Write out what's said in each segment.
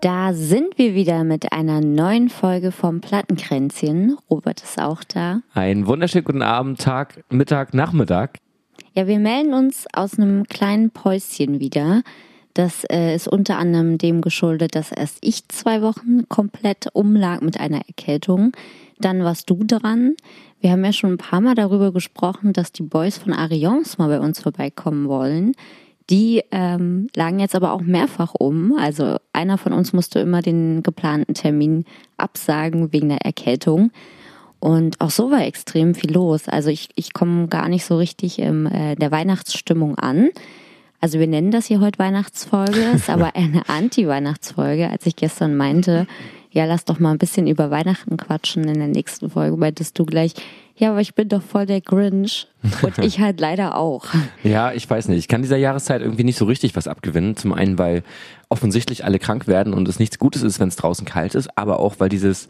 Da sind wir wieder mit einer neuen Folge vom Plattenkränzchen. Robert ist auch da. Einen wunderschönen guten Abend, Tag, Mittag, Nachmittag. Ja, wir melden uns aus einem kleinen Päuschen wieder. Das äh, ist unter anderem dem geschuldet, dass erst ich zwei Wochen komplett umlag mit einer Erkältung. Dann warst du dran. Wir haben ja schon ein paar Mal darüber gesprochen, dass die Boys von Arians mal bei uns vorbeikommen wollen. Die ähm, lagen jetzt aber auch mehrfach um. Also einer von uns musste immer den geplanten Termin absagen wegen der Erkältung. Und auch so war extrem viel los. Also ich, ich komme gar nicht so richtig in äh, der Weihnachtsstimmung an. Also wir nennen das hier heute Weihnachtsfolge, ist aber eine Anti-Weihnachtsfolge. Als ich gestern meinte, ja, lass doch mal ein bisschen über Weihnachten quatschen in der nächsten Folge, meintest du gleich, ja, aber ich bin doch voll der Grinch. Und ich halt leider auch. Ja, ich weiß nicht. Ich kann dieser Jahreszeit irgendwie nicht so richtig was abgewinnen. Zum einen, weil offensichtlich alle krank werden und es nichts Gutes ist, wenn es draußen kalt ist, aber auch, weil dieses,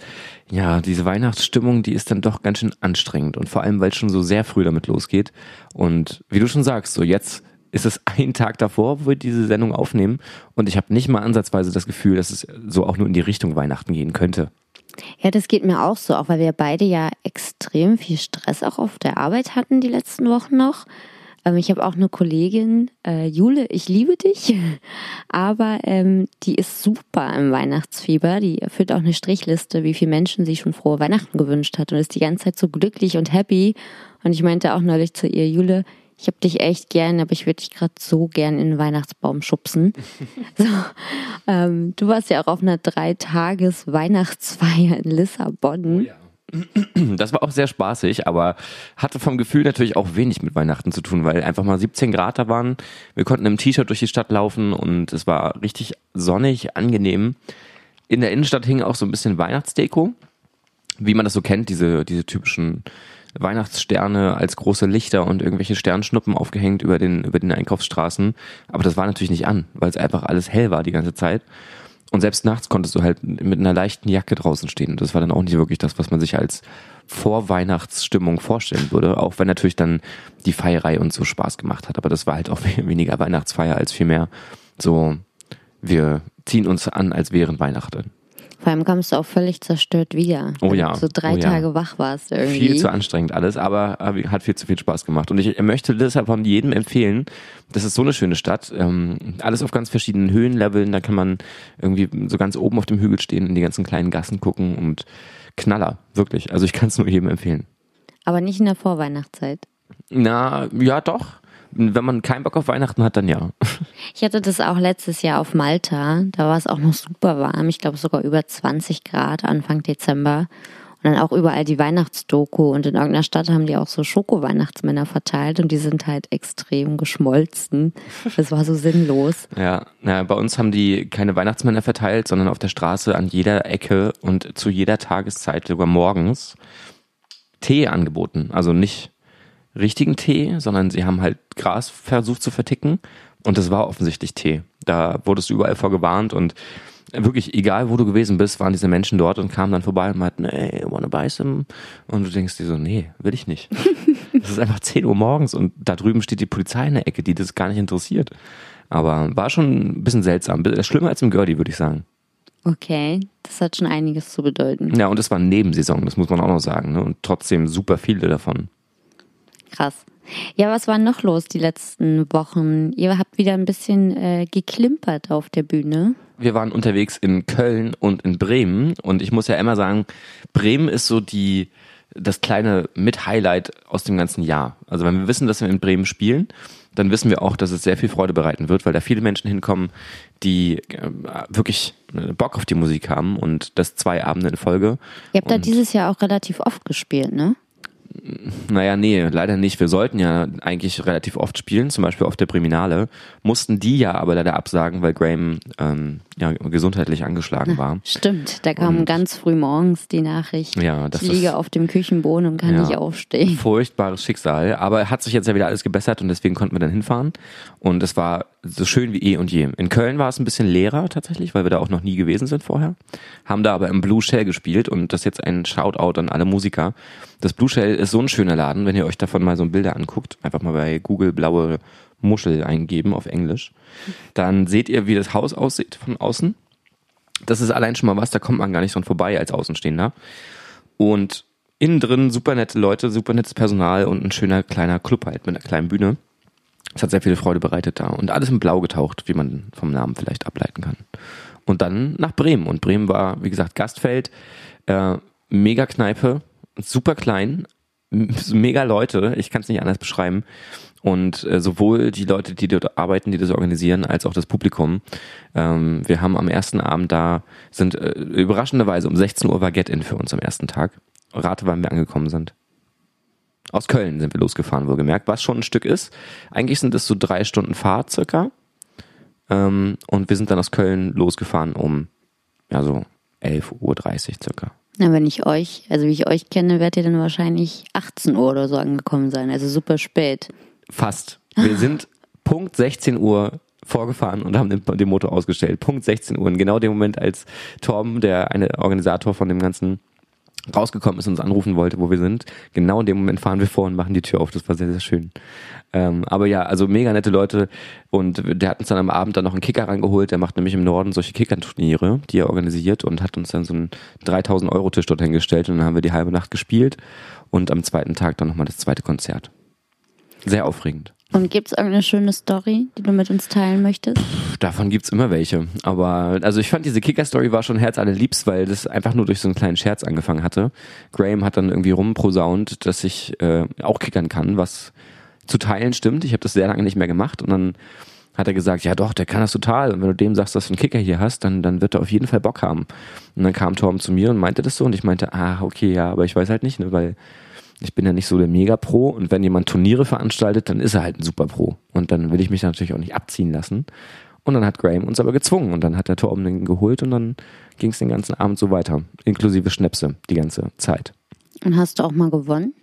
ja, diese Weihnachtsstimmung, die ist dann doch ganz schön anstrengend. Und vor allem, weil es schon so sehr früh damit losgeht. Und wie du schon sagst, so jetzt ist es ein Tag davor, wo wir diese Sendung aufnehmen. Und ich habe nicht mal ansatzweise das Gefühl, dass es so auch nur in die Richtung Weihnachten gehen könnte. Ja, das geht mir auch so, auch weil wir beide ja extrem viel Stress auch auf der Arbeit hatten die letzten Wochen noch. Ähm, ich habe auch eine Kollegin, äh, Jule, ich liebe dich, aber ähm, die ist super im Weihnachtsfieber. Die führt auch eine Strichliste, wie viele Menschen sie schon frohe Weihnachten gewünscht hat und ist die ganze Zeit so glücklich und happy. Und ich meinte auch neulich zu ihr, Jule, ich habe dich echt gern, aber ich würde dich gerade so gern in den Weihnachtsbaum schubsen. so, ähm, du warst ja auch auf einer Dreitages-Weihnachtsfeier in Lissabon. Oh ja. Das war auch sehr spaßig, aber hatte vom Gefühl natürlich auch wenig mit Weihnachten zu tun, weil einfach mal 17 Grad da waren. Wir konnten im T-Shirt durch die Stadt laufen und es war richtig sonnig, angenehm. In der Innenstadt hing auch so ein bisschen Weihnachtsdeko, wie man das so kennt, diese, diese typischen Weihnachtssterne als große Lichter und irgendwelche Sternschnuppen aufgehängt über den, über den Einkaufsstraßen. Aber das war natürlich nicht an, weil es einfach alles hell war die ganze Zeit. Und selbst nachts konntest du halt mit einer leichten Jacke draußen stehen. Das war dann auch nicht wirklich das, was man sich als Vorweihnachtsstimmung vorstellen würde. Auch wenn natürlich dann die Feierei uns so Spaß gemacht hat. Aber das war halt auch weniger Weihnachtsfeier als vielmehr so, wir ziehen uns an, als wären Weihnachten. Vor allem kommst du auch völlig zerstört wieder. Oh ja. So drei oh ja. Tage wach warst irgendwie. Viel zu anstrengend alles, aber hat viel zu viel Spaß gemacht. Und ich möchte deshalb von jedem empfehlen, das ist so eine schöne Stadt. Ähm, alles auf ganz verschiedenen Höhenleveln. Da kann man irgendwie so ganz oben auf dem Hügel stehen, in die ganzen kleinen Gassen gucken und Knaller, wirklich. Also ich kann es nur jedem empfehlen. Aber nicht in der Vorweihnachtszeit. Na, ja doch wenn man keinen Bock auf Weihnachten hat, dann ja. Ich hatte das auch letztes Jahr auf Malta. Da war es auch noch super warm. Ich glaube sogar über 20 Grad Anfang Dezember. Und dann auch überall die Weihnachtsdoku. Und in irgendeiner Stadt haben die auch so Schoko-Weihnachtsmänner verteilt. Und die sind halt extrem geschmolzen. Das war so sinnlos. Ja, ja, bei uns haben die keine Weihnachtsmänner verteilt, sondern auf der Straße an jeder Ecke und zu jeder Tageszeit, sogar morgens, Tee angeboten. Also nicht richtigen Tee, sondern sie haben halt Gras versucht zu verticken und das war offensichtlich Tee. Da wurdest du überall vorgewarnt und wirklich, egal wo du gewesen bist, waren diese Menschen dort und kamen dann vorbei und meinten, hey, wanna buy some? Und du denkst dir so, nee, will ich nicht. Es ist einfach 10 Uhr morgens und da drüben steht die Polizei in der Ecke, die das gar nicht interessiert. Aber war schon ein bisschen seltsam. Schlimmer als im Girlie, würde ich sagen. Okay, das hat schon einiges zu bedeuten. Ja, und es war Nebensaison, das muss man auch noch sagen. Ne? Und trotzdem super viele davon. Krass. Ja, was war noch los die letzten Wochen? Ihr habt wieder ein bisschen äh, geklimpert auf der Bühne. Wir waren unterwegs in Köln und in Bremen und ich muss ja immer sagen, Bremen ist so die das kleine Mit-Highlight aus dem ganzen Jahr. Also wenn wir wissen, dass wir in Bremen spielen, dann wissen wir auch, dass es sehr viel Freude bereiten wird, weil da viele Menschen hinkommen, die äh, wirklich Bock auf die Musik haben und das zwei Abende in Folge. Ihr habt da und dieses Jahr auch relativ oft gespielt, ne? Naja, nee, leider nicht. Wir sollten ja eigentlich relativ oft spielen, zum Beispiel auf der Priminale. Mussten die ja aber leider absagen, weil Graham ähm, ja, gesundheitlich angeschlagen war. Stimmt, da kam Und- ganz früh morgens die Nachricht. Ja, das ich liege ist- auf dem Küchenboden und kann Ja. nicht aufstehen. Furchtbares Schicksal. Aber hat sich jetzt ja wieder alles gebessert und deswegen konnten wir dann hinfahren. Und es war so schön wie eh und je. In Köln war es ein bisschen leerer tatsächlich, weil wir da auch noch nie gewesen sind vorher. Haben da aber im Blue Shell gespielt und das ist jetzt ein Shoutout an alle Musiker. Das Blue Shell ist so ein schöner Laden, wenn ihr euch davon mal so Bilder anguckt. Einfach mal bei Google blaue Muschel eingeben auf Englisch. Dann seht ihr, wie das Haus aussieht von außen. Das ist allein schon mal was, da kommt man gar nicht dran vorbei als Außenstehender. Und innen drin super nette Leute, super nettes Personal und ein schöner kleiner Club halt mit einer kleinen Bühne. Es hat sehr viel Freude bereitet da und alles in Blau getaucht, wie man vom Namen vielleicht ableiten kann. Und dann nach Bremen. Und Bremen war, wie gesagt, Gastfeld, äh, mega Kneipe, super klein, mega Leute, ich kann es nicht anders beschreiben. Und äh, sowohl die Leute, die dort arbeiten, die das organisieren, als auch das Publikum. Ähm, wir haben am ersten Abend da, sind äh, überraschenderweise um 16 Uhr war Get-In für uns am ersten Tag. Rate, wann wir angekommen sind. Aus Köln sind wir losgefahren, wohlgemerkt, was schon ein Stück ist. Eigentlich sind es so drei Stunden Fahrt circa. Ähm, und wir sind dann aus Köln losgefahren um, ja, so 11.30 Uhr circa. Na, wenn ich euch, also wie ich euch kenne, werdet ihr dann wahrscheinlich 18 Uhr oder so angekommen sein. Also super spät. Fast. Wir sind Punkt 16 Uhr vorgefahren und haben den, den Motor ausgestellt. Punkt 16 Uhr. In genau dem Moment, als Torben, der eine Organisator von dem Ganzen, rausgekommen ist und uns anrufen wollte, wo wir sind. Genau in dem Moment fahren wir vor und machen die Tür auf. Das war sehr, sehr schön. Ähm, aber ja, also mega nette Leute. Und der hat uns dann am Abend dann noch einen Kicker rangeholt. Der macht nämlich im Norden solche Kickerturniere, die er organisiert und hat uns dann so einen 3000 Euro Tisch dort hingestellt und dann haben wir die halbe Nacht gespielt und am zweiten Tag dann nochmal das zweite Konzert. Sehr aufregend. Und gibt es irgendeine schöne Story, die du mit uns teilen möchtest? Davon gibt's immer welche. Aber also ich fand diese Kicker-Story war schon herzallerliebst, weil das einfach nur durch so einen kleinen Scherz angefangen hatte. Graham hat dann irgendwie rumprosaunt, dass ich äh, auch kickern kann, was zu teilen stimmt. Ich habe das sehr lange nicht mehr gemacht und dann hat er gesagt, ja doch, der kann das total. Und wenn du dem sagst, dass du einen Kicker hier hast, dann, dann wird er auf jeden Fall Bock haben. Und dann kam Torben zu mir und meinte das so und ich meinte, ah, okay, ja, aber ich weiß halt nicht, ne, weil ich bin ja nicht so der Mega-Pro und wenn jemand Turniere veranstaltet, dann ist er halt ein Super-Pro. Und dann will ich mich natürlich auch nicht abziehen lassen. Und dann hat Graham uns aber gezwungen und dann hat der Torben den geholt und dann ging es den ganzen Abend so weiter. Inklusive Schnäpse die ganze Zeit. Und hast du auch mal gewonnen?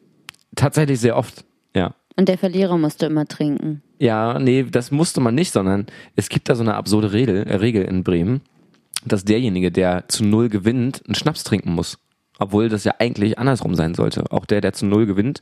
Tatsächlich sehr oft, ja. Und der Verlierer musste immer trinken. Ja, nee, das musste man nicht, sondern es gibt da so eine absurde Regel, äh, Regel in Bremen, dass derjenige, der zu null gewinnt, einen Schnaps trinken muss. Obwohl das ja eigentlich andersrum sein sollte. Auch der, der zu null gewinnt,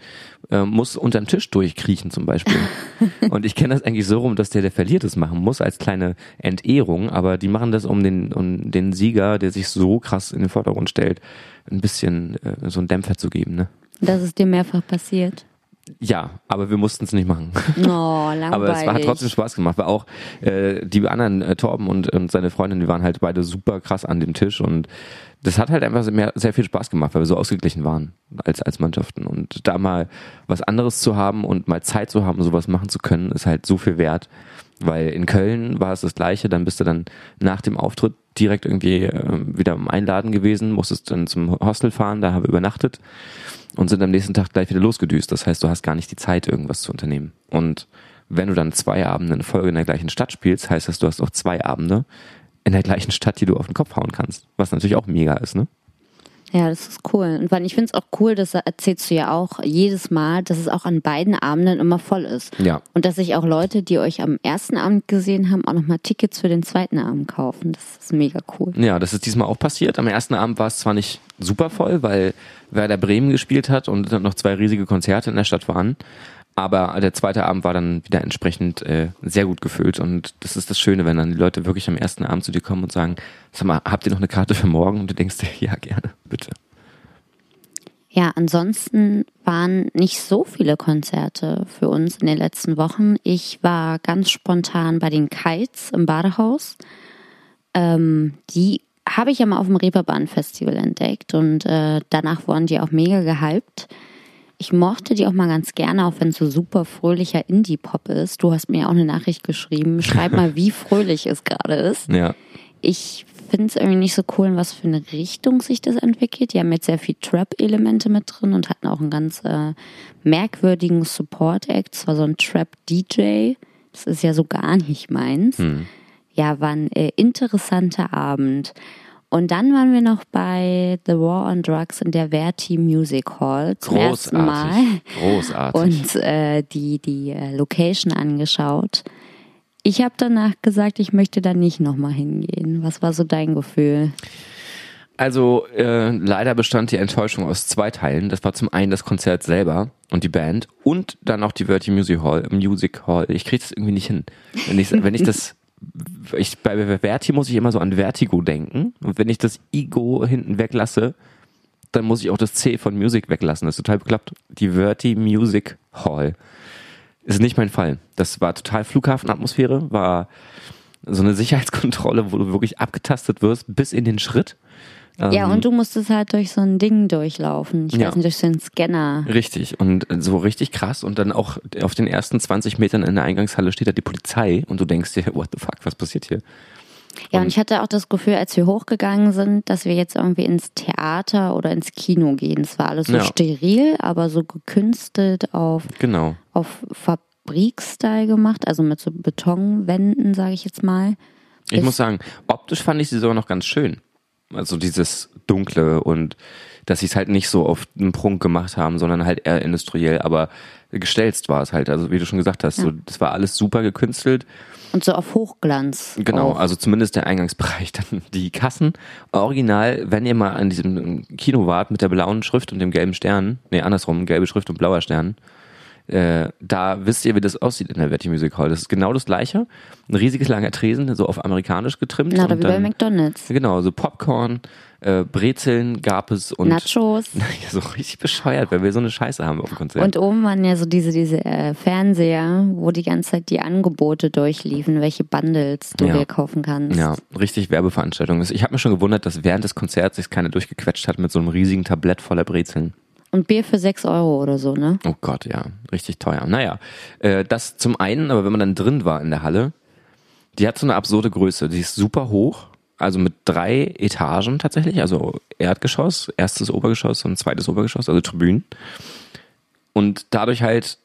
äh, muss unter den Tisch durchkriechen zum Beispiel. Und ich kenne das eigentlich so rum, dass der, der verliert, es machen muss als kleine Entehrung. Aber die machen das, um den, um den Sieger, der sich so krass in den Vordergrund stellt, ein bisschen äh, so einen Dämpfer zu geben. Ne? Das ist dir mehrfach passiert. Ja, aber wir mussten es nicht machen. Oh, langweilig. Aber es war, hat trotzdem Spaß gemacht, weil auch äh, die anderen, äh, Torben und, und seine Freundin, die waren halt beide super krass an dem Tisch und das hat halt einfach sehr, sehr viel Spaß gemacht, weil wir so ausgeglichen waren als, als Mannschaften. Und da mal was anderes zu haben und mal Zeit zu haben, sowas machen zu können, ist halt so viel wert. Weil in Köln war es das Gleiche, dann bist du dann nach dem Auftritt direkt irgendwie äh, wieder im Einladen gewesen, musstest dann zum Hostel fahren, da haben wir übernachtet und sind am nächsten Tag gleich wieder losgedüst. Das heißt, du hast gar nicht die Zeit, irgendwas zu unternehmen. Und wenn du dann zwei Abende in Folge in der gleichen Stadt spielst, heißt das, du hast auch zwei Abende in der gleichen Stadt, die du auf den Kopf hauen kannst. Was natürlich auch mega ist, ne? Ja, das ist cool. Und weil ich finde es auch cool, das erzählst du ja auch jedes Mal, dass es auch an beiden Abenden immer voll ist. Ja. Und dass sich auch Leute, die euch am ersten Abend gesehen haben, auch nochmal Tickets für den zweiten Abend kaufen. Das ist mega cool. Ja, das ist diesmal auch passiert. Am ersten Abend war es zwar nicht super voll, weil Werder Bremen gespielt hat und dann noch zwei riesige Konzerte in der Stadt waren. Aber der zweite Abend war dann wieder entsprechend äh, sehr gut gefüllt. Und das ist das Schöne, wenn dann die Leute wirklich am ersten Abend zu dir kommen und sagen, sag mal, habt ihr noch eine Karte für morgen? Und du denkst dir, ja, gerne, bitte. Ja, ansonsten waren nicht so viele Konzerte für uns in den letzten Wochen. Ich war ganz spontan bei den Kites im Badehaus. Ähm, die habe ich ja mal auf dem Reeperbahn Festival entdeckt und äh, danach wurden die auch mega gehypt. Ich mochte die auch mal ganz gerne, auch wenn es so super fröhlicher Indie-Pop ist. Du hast mir ja auch eine Nachricht geschrieben. Schreib mal, wie fröhlich es gerade ist. Ja. ich finde es irgendwie nicht so cool, in was für eine Richtung sich das entwickelt. Die haben jetzt sehr viel Trap-Elemente mit drin und hatten auch einen ganz äh, merkwürdigen Support-Act. Es war so ein Trap-DJ. Das ist ja so gar nicht meins. Hm. Ja, war ein äh, interessanter Abend. Und dann waren wir noch bei The War on Drugs in der Verti Music Hall zum ersten Mal Großartig. und äh, die, die äh, Location angeschaut. Ich habe danach gesagt, ich möchte da nicht nochmal hingehen. Was war so dein Gefühl? Also äh, leider bestand die Enttäuschung aus zwei Teilen. Das war zum einen das Konzert selber und die Band und dann auch die Verti Music Hall. Music Hall. Ich kriege das irgendwie nicht hin. Wenn ich, wenn ich das ich, bei Verti muss ich immer so an Vertigo denken. Und wenn ich das Ego hinten weglasse, dann muss ich auch das C von Music weglassen. Das ist total beklappt. Die Verti Music Hall. Ist nicht mein Fall. Das war total Flughafenatmosphäre, war so eine Sicherheitskontrolle, wo du wirklich abgetastet wirst bis in den Schritt. Ja, Ähm, und du musstest halt durch so ein Ding durchlaufen. Ich Ja. weiß nicht, durch so einen Scanner. Richtig. Und so richtig krass. Und dann auch auf den ersten 20 Metern in der Eingangshalle steht da die Polizei und du denkst dir, what the fuck, was passiert hier? Ja, und ich hatte auch das Gefühl, als wir hochgegangen sind, dass wir jetzt irgendwie ins Theater oder ins Kino gehen. Es war alles so Ja. steril, aber so gekünstelt auf, Genau. auf Fabrikstyle gemacht, also mit so Betonwänden, sage ich jetzt mal. Ich Ist- muss sagen, optisch fand ich sie sogar noch ganz schön. Also dieses Dunkle und dass sie es halt nicht so auf einen Prunk gemacht haben, sondern halt eher industriell, aber gestelzt war es halt. Also wie du schon gesagt hast, so, das war alles super gekünstelt. Und so auf Hochglanz. Genau, Auch. also zumindest der Eingangsbereich. Dann die Kassen. Original, wenn ihr mal an diesem Kino wart mit der blauen Schrift und dem gelben Stern, nee, andersrum, gelbe Schrift und blauer Stern, äh, da wisst ihr, wie das aussieht in der Verti Music Hall. Das ist genau das gleiche. Ein riesiges langer Tresen, so auf amerikanisch getrimmt. Na, wie bei McDonalds. Genau, so Popcorn, äh, Brezeln gab es und Nachos. Ja, so richtig bescheuert, weil wir so eine Scheiße haben auf dem Konzert. Und oben waren ja so diese, diese äh, Fernseher, wo die ganze Zeit die Angebote durchliefen, welche Bundles du Ja. dir kaufen kannst. ja, richtig Werbeveranstaltung. Ich habe mir schon gewundert, dass während des Konzerts sich keiner durchgequetscht hat mit so einem riesigen Tablett voller Brezeln. Und Bier für 6 Euro oder so, ne? Oh Gott, ja, richtig teuer. Naja, äh, das zum einen, aber wenn man dann drin war in der Halle, die hat so eine absurde Größe. Die ist super hoch, also mit drei Etagen tatsächlich, also Erdgeschoss, erstes Obergeschoss und zweites Obergeschoss, also Tribünen. Und dadurch halt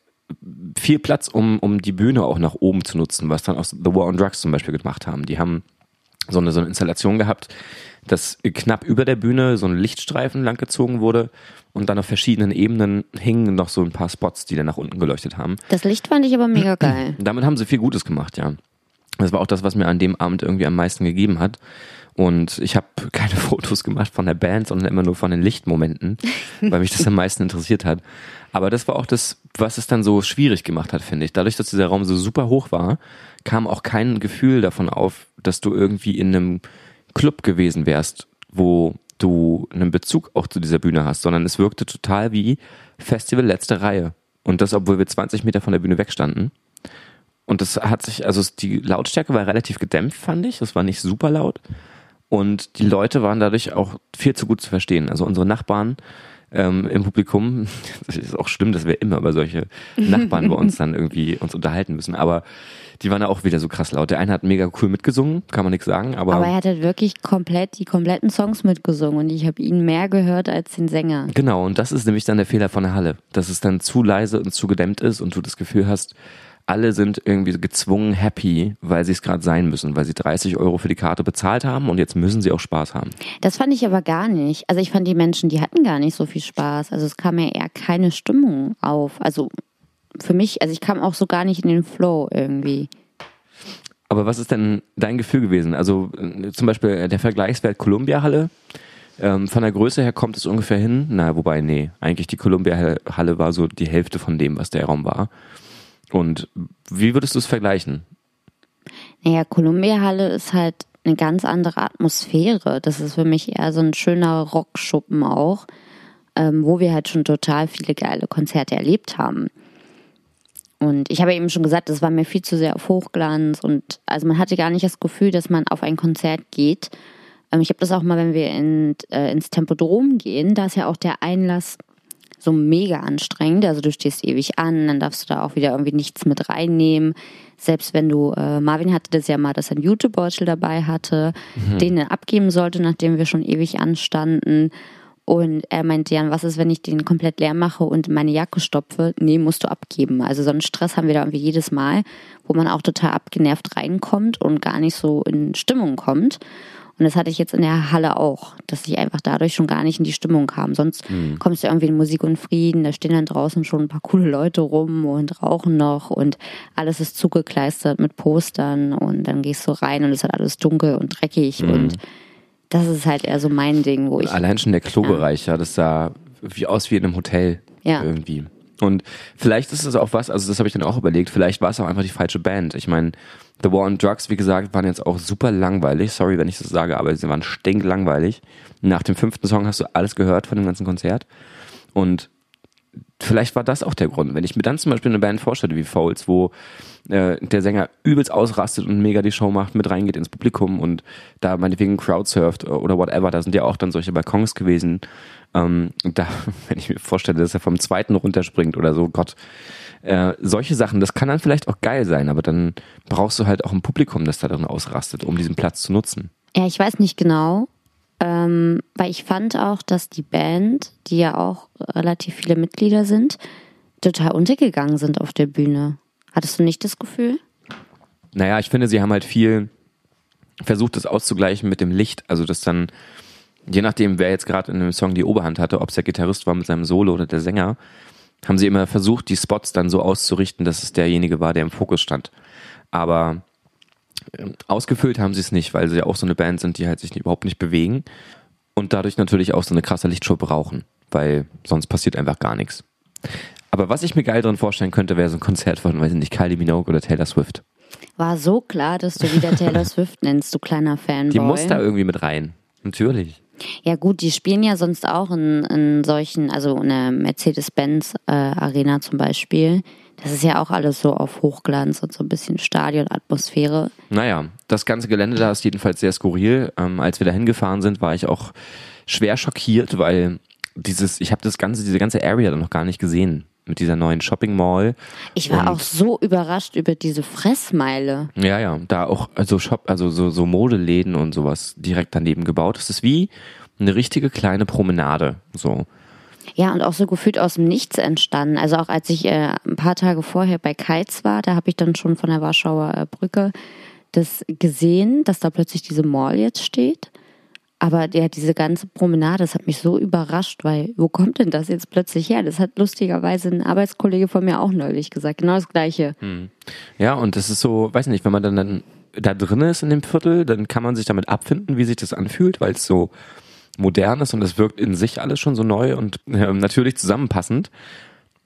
viel Platz, um, um die Bühne auch nach oben zu nutzen, was dann auch The War on Drugs zum Beispiel gemacht haben. Die haben so eine, so eine Installation gehabt, dass knapp über der Bühne so ein Lichtstreifen langgezogen wurde und dann auf verschiedenen Ebenen hingen noch so ein paar Spots, die dann nach unten geleuchtet haben. Das Licht fand ich aber mega geil. Damit haben sie viel Gutes gemacht, ja. Das war auch das, was mir an dem Abend irgendwie am meisten gegeben hat. Und ich habe keine Fotos gemacht von der Band, sondern immer nur von den Lichtmomenten, weil mich das am meisten interessiert hat. Aber das war auch das, was es dann so schwierig gemacht hat, finde ich. Dadurch, dass dieser Raum so super hoch war, kam auch kein Gefühl davon auf, dass du irgendwie in einem Club gewesen wärst, wo du einen Bezug auch zu dieser Bühne hast, sondern es wirkte total wie Festival letzte Reihe. Und das, obwohl wir 20 Meter von der Bühne wegstanden. Und das hat sich, also die Lautstärke war relativ gedämpft, fand ich. Das war nicht super laut. Und die Leute waren dadurch auch viel zu gut zu verstehen. Also unsere Nachbarn ähm, im Publikum, das ist auch schlimm, dass wir immer über solche Nachbarn bei uns dann irgendwie uns unterhalten müssen. Aber die waren da auch wieder so krass laut. Der eine hat mega cool mitgesungen, kann man nichts sagen, aber, Aber er hat halt wirklich komplett die kompletten Songs mitgesungen und ich habe ihn mehr gehört als den Sänger. Genau, und das ist nämlich dann der Fehler von der Halle, dass es dann zu leise und zu gedämmt ist und du das Gefühl hast, alle sind irgendwie gezwungen happy, weil sie es gerade sein müssen, weil sie 30 Euro für die Karte bezahlt haben und jetzt müssen sie auch Spaß haben. Das fand ich aber gar nicht. Also ich fand die Menschen, die hatten gar nicht so viel Spaß. Also es kam ja eher keine Stimmung auf. Also für mich, also ich kam auch so gar nicht in den Flow irgendwie. Aber was ist denn dein Gefühl gewesen? Also äh, zum Beispiel äh, der Vergleichswert Columbia-Halle. Ähm, von der Größe her kommt es ungefähr hin. Na, wobei, nee, eigentlich die Columbia-Halle war so die Hälfte von dem, was der Raum war. Und wie würdest du es vergleichen? Naja, Columbia Halle ist halt eine ganz andere Atmosphäre. Das ist für mich eher so ein schöner Rockschuppen auch, ähm, wo wir halt schon total viele geile Konzerte erlebt haben. Und ich habe eben schon gesagt, das war mir viel zu sehr auf Hochglanz und also man hatte gar nicht das Gefühl, dass man auf ein Konzert geht. Ähm, ich habe das auch mal, wenn wir in, äh, ins Tempodrom gehen, da ist ja auch der Einlass so mega anstrengend. Also du stehst ewig an, dann darfst du da auch wieder irgendwie nichts mit reinnehmen. Selbst wenn du, äh, Marvin hatte das ja mal, dass er einen Jutebeutel dabei hatte, mhm. den er abgeben sollte, nachdem wir schon ewig anstanden. Und er meinte, Jan, was ist, wenn ich den komplett leer mache und meine Jacke stopfe? Nee, musst du abgeben. Also so einen Stress haben wir da irgendwie jedes Mal, wo man auch total abgenervt reinkommt und gar nicht so in Stimmung kommt. Und das hatte ich jetzt in der Halle auch, dass ich einfach dadurch schon gar nicht in die Stimmung kam. Sonst mhm. kommst du irgendwie in Musik und Frieden, da stehen dann draußen schon ein paar coole Leute rum und rauchen noch und alles ist zugekleistert mit Postern und dann gehst du rein und es hat alles dunkel und dreckig mhm. und das ist halt eher so mein Ding, wo ich. Allein schon der Klobereich, ja, das sah wie aus wie in einem Hotel ja. irgendwie. Und vielleicht ist es auch was, also das habe ich dann auch überlegt, vielleicht war es auch einfach die falsche Band. Ich meine, The War on Drugs, wie gesagt, waren jetzt auch super langweilig. Sorry, wenn ich das sage, aber sie waren stinklangweilig. Nach dem fünften Song hast du alles gehört von dem ganzen Konzert. Und vielleicht war das auch der Grund. Wenn ich mir dann zum Beispiel eine Band vorstelle wie Foles, wo äh, der Sänger übelst ausrastet und mega die Show macht, mit reingeht ins Publikum und da meinetwegen Crowdsurft oder whatever, da sind ja auch dann solche Balkons gewesen. Ähm, da, wenn ich mir vorstelle, dass er vom zweiten runterspringt oder so, Gott, äh, solche Sachen, das kann dann vielleicht auch geil sein, aber dann brauchst du halt auch ein Publikum, das da drin ausrastet, um diesen Platz zu nutzen. Ja, ich weiß nicht genau, ähm, weil ich fand auch, dass die Band, die ja auch relativ viele Mitglieder sind, total untergegangen sind auf der Bühne. Hattest du nicht das Gefühl? Naja, ich finde, sie haben halt viel versucht, das auszugleichen mit dem Licht. Also, dass dann, je nachdem, wer jetzt gerade in dem Song die Oberhand hatte, ob es der Gitarrist war mit seinem Solo oder der Sänger, haben sie immer versucht, die Spots dann so auszurichten, dass es derjenige war, der im Fokus stand. Aber ähm, ausgefüllt haben sie es nicht, weil sie ja auch so eine Band sind, die halt sich überhaupt nicht bewegen und dadurch natürlich auch so eine krasse Lichtshow brauchen, weil sonst passiert einfach gar nichts. Aber was ich mir geil drin vorstellen könnte, wäre so ein Konzert von, weiß ich nicht, Kylie Minogue oder Taylor Swift. War so klar, dass du wieder Taylor Swift nennst, du kleiner Fanboy. Die muss da irgendwie mit rein. Natürlich. Ja gut, die spielen ja sonst auch in, in solchen, also eine Mercedes-Benz äh, Arena zum Beispiel. Das ist ja auch alles so auf Hochglanz und so ein bisschen Stadionatmosphäre. Naja, das ganze Gelände da ist jedenfalls sehr skurril. Ähm, als wir da hingefahren sind, war ich auch schwer schockiert, weil dieses, ich habe das ganze, diese ganze Area dann noch gar nicht gesehen mit dieser neuen Shopping Mall. Ich war und auch so überrascht über diese Fressmeile. Ja, ja, da auch also Shop, also so, so Modeläden und sowas direkt daneben gebaut. Das ist wie eine richtige kleine Promenade, so. Ja, und auch so gefühlt aus dem Nichts entstanden. Also auch als ich äh, ein paar Tage vorher bei Kites war, da habe ich dann schon von der Warschauer äh, Brücke das gesehen, dass da plötzlich diese Mall jetzt steht. Aber ja, diese ganze Promenade, das hat mich so überrascht, weil wo kommt denn das jetzt plötzlich her? Das hat lustigerweise ein Arbeitskollege von mir auch neulich gesagt, genau das Gleiche. Hm. Ja, und das ist so, weiß nicht, wenn man dann, dann da drin ist in dem Viertel, dann kann man sich damit abfinden, wie sich das anfühlt, weil es so modern ist und es wirkt in sich alles schon so neu und äh, natürlich zusammenpassend.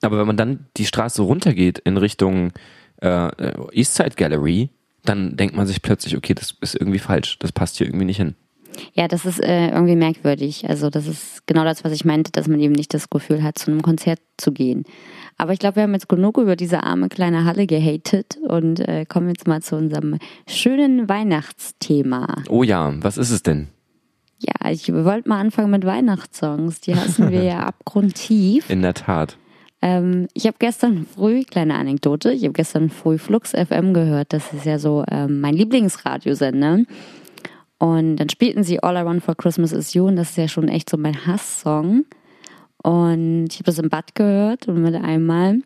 Aber wenn man dann die Straße runtergeht in Richtung äh, Eastside Gallery, dann denkt man sich plötzlich, okay, das ist irgendwie falsch, das passt hier irgendwie nicht hin. Ja, das ist äh, irgendwie merkwürdig. Also das ist genau das, was ich meinte, dass man eben nicht das Gefühl hat, zu einem Konzert zu gehen. Aber ich glaube, wir haben jetzt genug über diese arme kleine Halle gehatet und äh, kommen jetzt mal zu unserem schönen Weihnachtsthema. Oh ja, was ist es denn? Ja, ich wollte mal anfangen mit Weihnachtssongs. Die hassen wir ja abgrundtief. In der Tat. Ähm, ich habe gestern früh, kleine Anekdote, ich habe gestern früh Flux FM gehört. Das ist ja so ähm, mein Lieblingsradiosender. Und dann spielten sie All I Want for Christmas is You und das ist ja schon echt so mein Hasssong. Und ich habe das im Bad gehört und mit einmal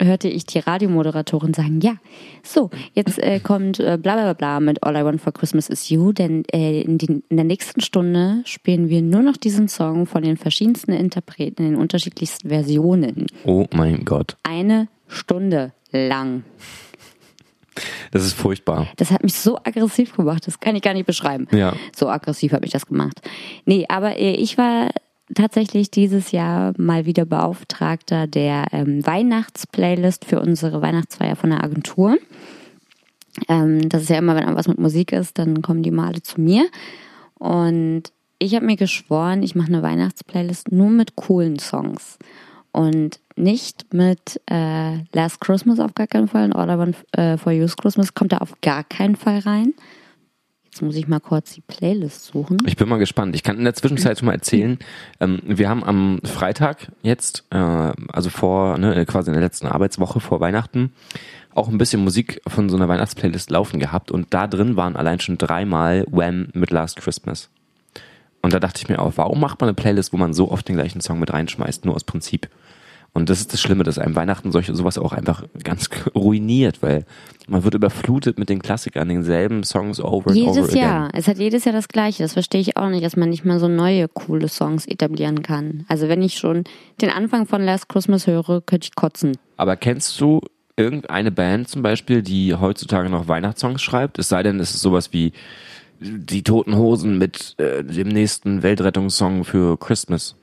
hörte ich die Radiomoderatorin sagen, ja, so, jetzt äh, kommt äh, bla bla bla mit All I Want for Christmas is You, denn äh, in, die, in der nächsten Stunde spielen wir nur noch diesen Song von den verschiedensten Interpreten in den unterschiedlichsten Versionen. Oh mein Gott. Eine Stunde lang. Das ist furchtbar. Das hat mich so aggressiv gemacht, das kann ich gar nicht beschreiben. Ja. So aggressiv habe ich das gemacht. Nee, aber äh, ich war tatsächlich dieses Jahr mal wieder Beauftragter der ähm, Weihnachtsplaylist für unsere Weihnachtsfeier von der Agentur. Ähm, das ist ja immer, wenn irgendwas mit Musik ist, dann kommen die Male zu mir. Und ich habe mir geschworen, ich mache eine Weihnachtsplaylist nur mit coolen Songs und nicht mit äh, Last Christmas auf gar keinen Fall und All I Want äh, for You's Christmas kommt da auf gar keinen Fall rein. Jetzt muss ich mal kurz die Playlist suchen. Ich bin mal gespannt. Ich kann in der Zwischenzeit schon mal erzählen, ähm, wir haben am Freitag jetzt, äh, also vor, ne, quasi in der letzten Arbeitswoche vor Weihnachten, auch ein bisschen Musik von so einer Weihnachtsplaylist laufen gehabt und da drin waren allein schon dreimal Wham mit Last Christmas. Und da dachte ich mir auch, warum macht man eine Playlist, wo man so oft den gleichen Song mit reinschmeißt, nur aus Prinzip? Und das ist das Schlimme, dass einem Weihnachten solche, sowas auch einfach ganz ruiniert, weil man wird überflutet mit den Klassikern, denselben Songs over and Jedes over again. Jahr. Es hat jedes Jahr das Gleiche. Das verstehe ich auch nicht, dass man nicht mal so neue, coole Songs etablieren kann. Also wenn ich schon den Anfang von Last Christmas höre, könnte ich kotzen. Aber kennst du irgendeine Band zum Beispiel, die heutzutage noch Weihnachtssongs schreibt? Es sei denn, es ist sowas wie die Toten Hosen mit äh, dem nächsten Weltrettungssong für Christmas.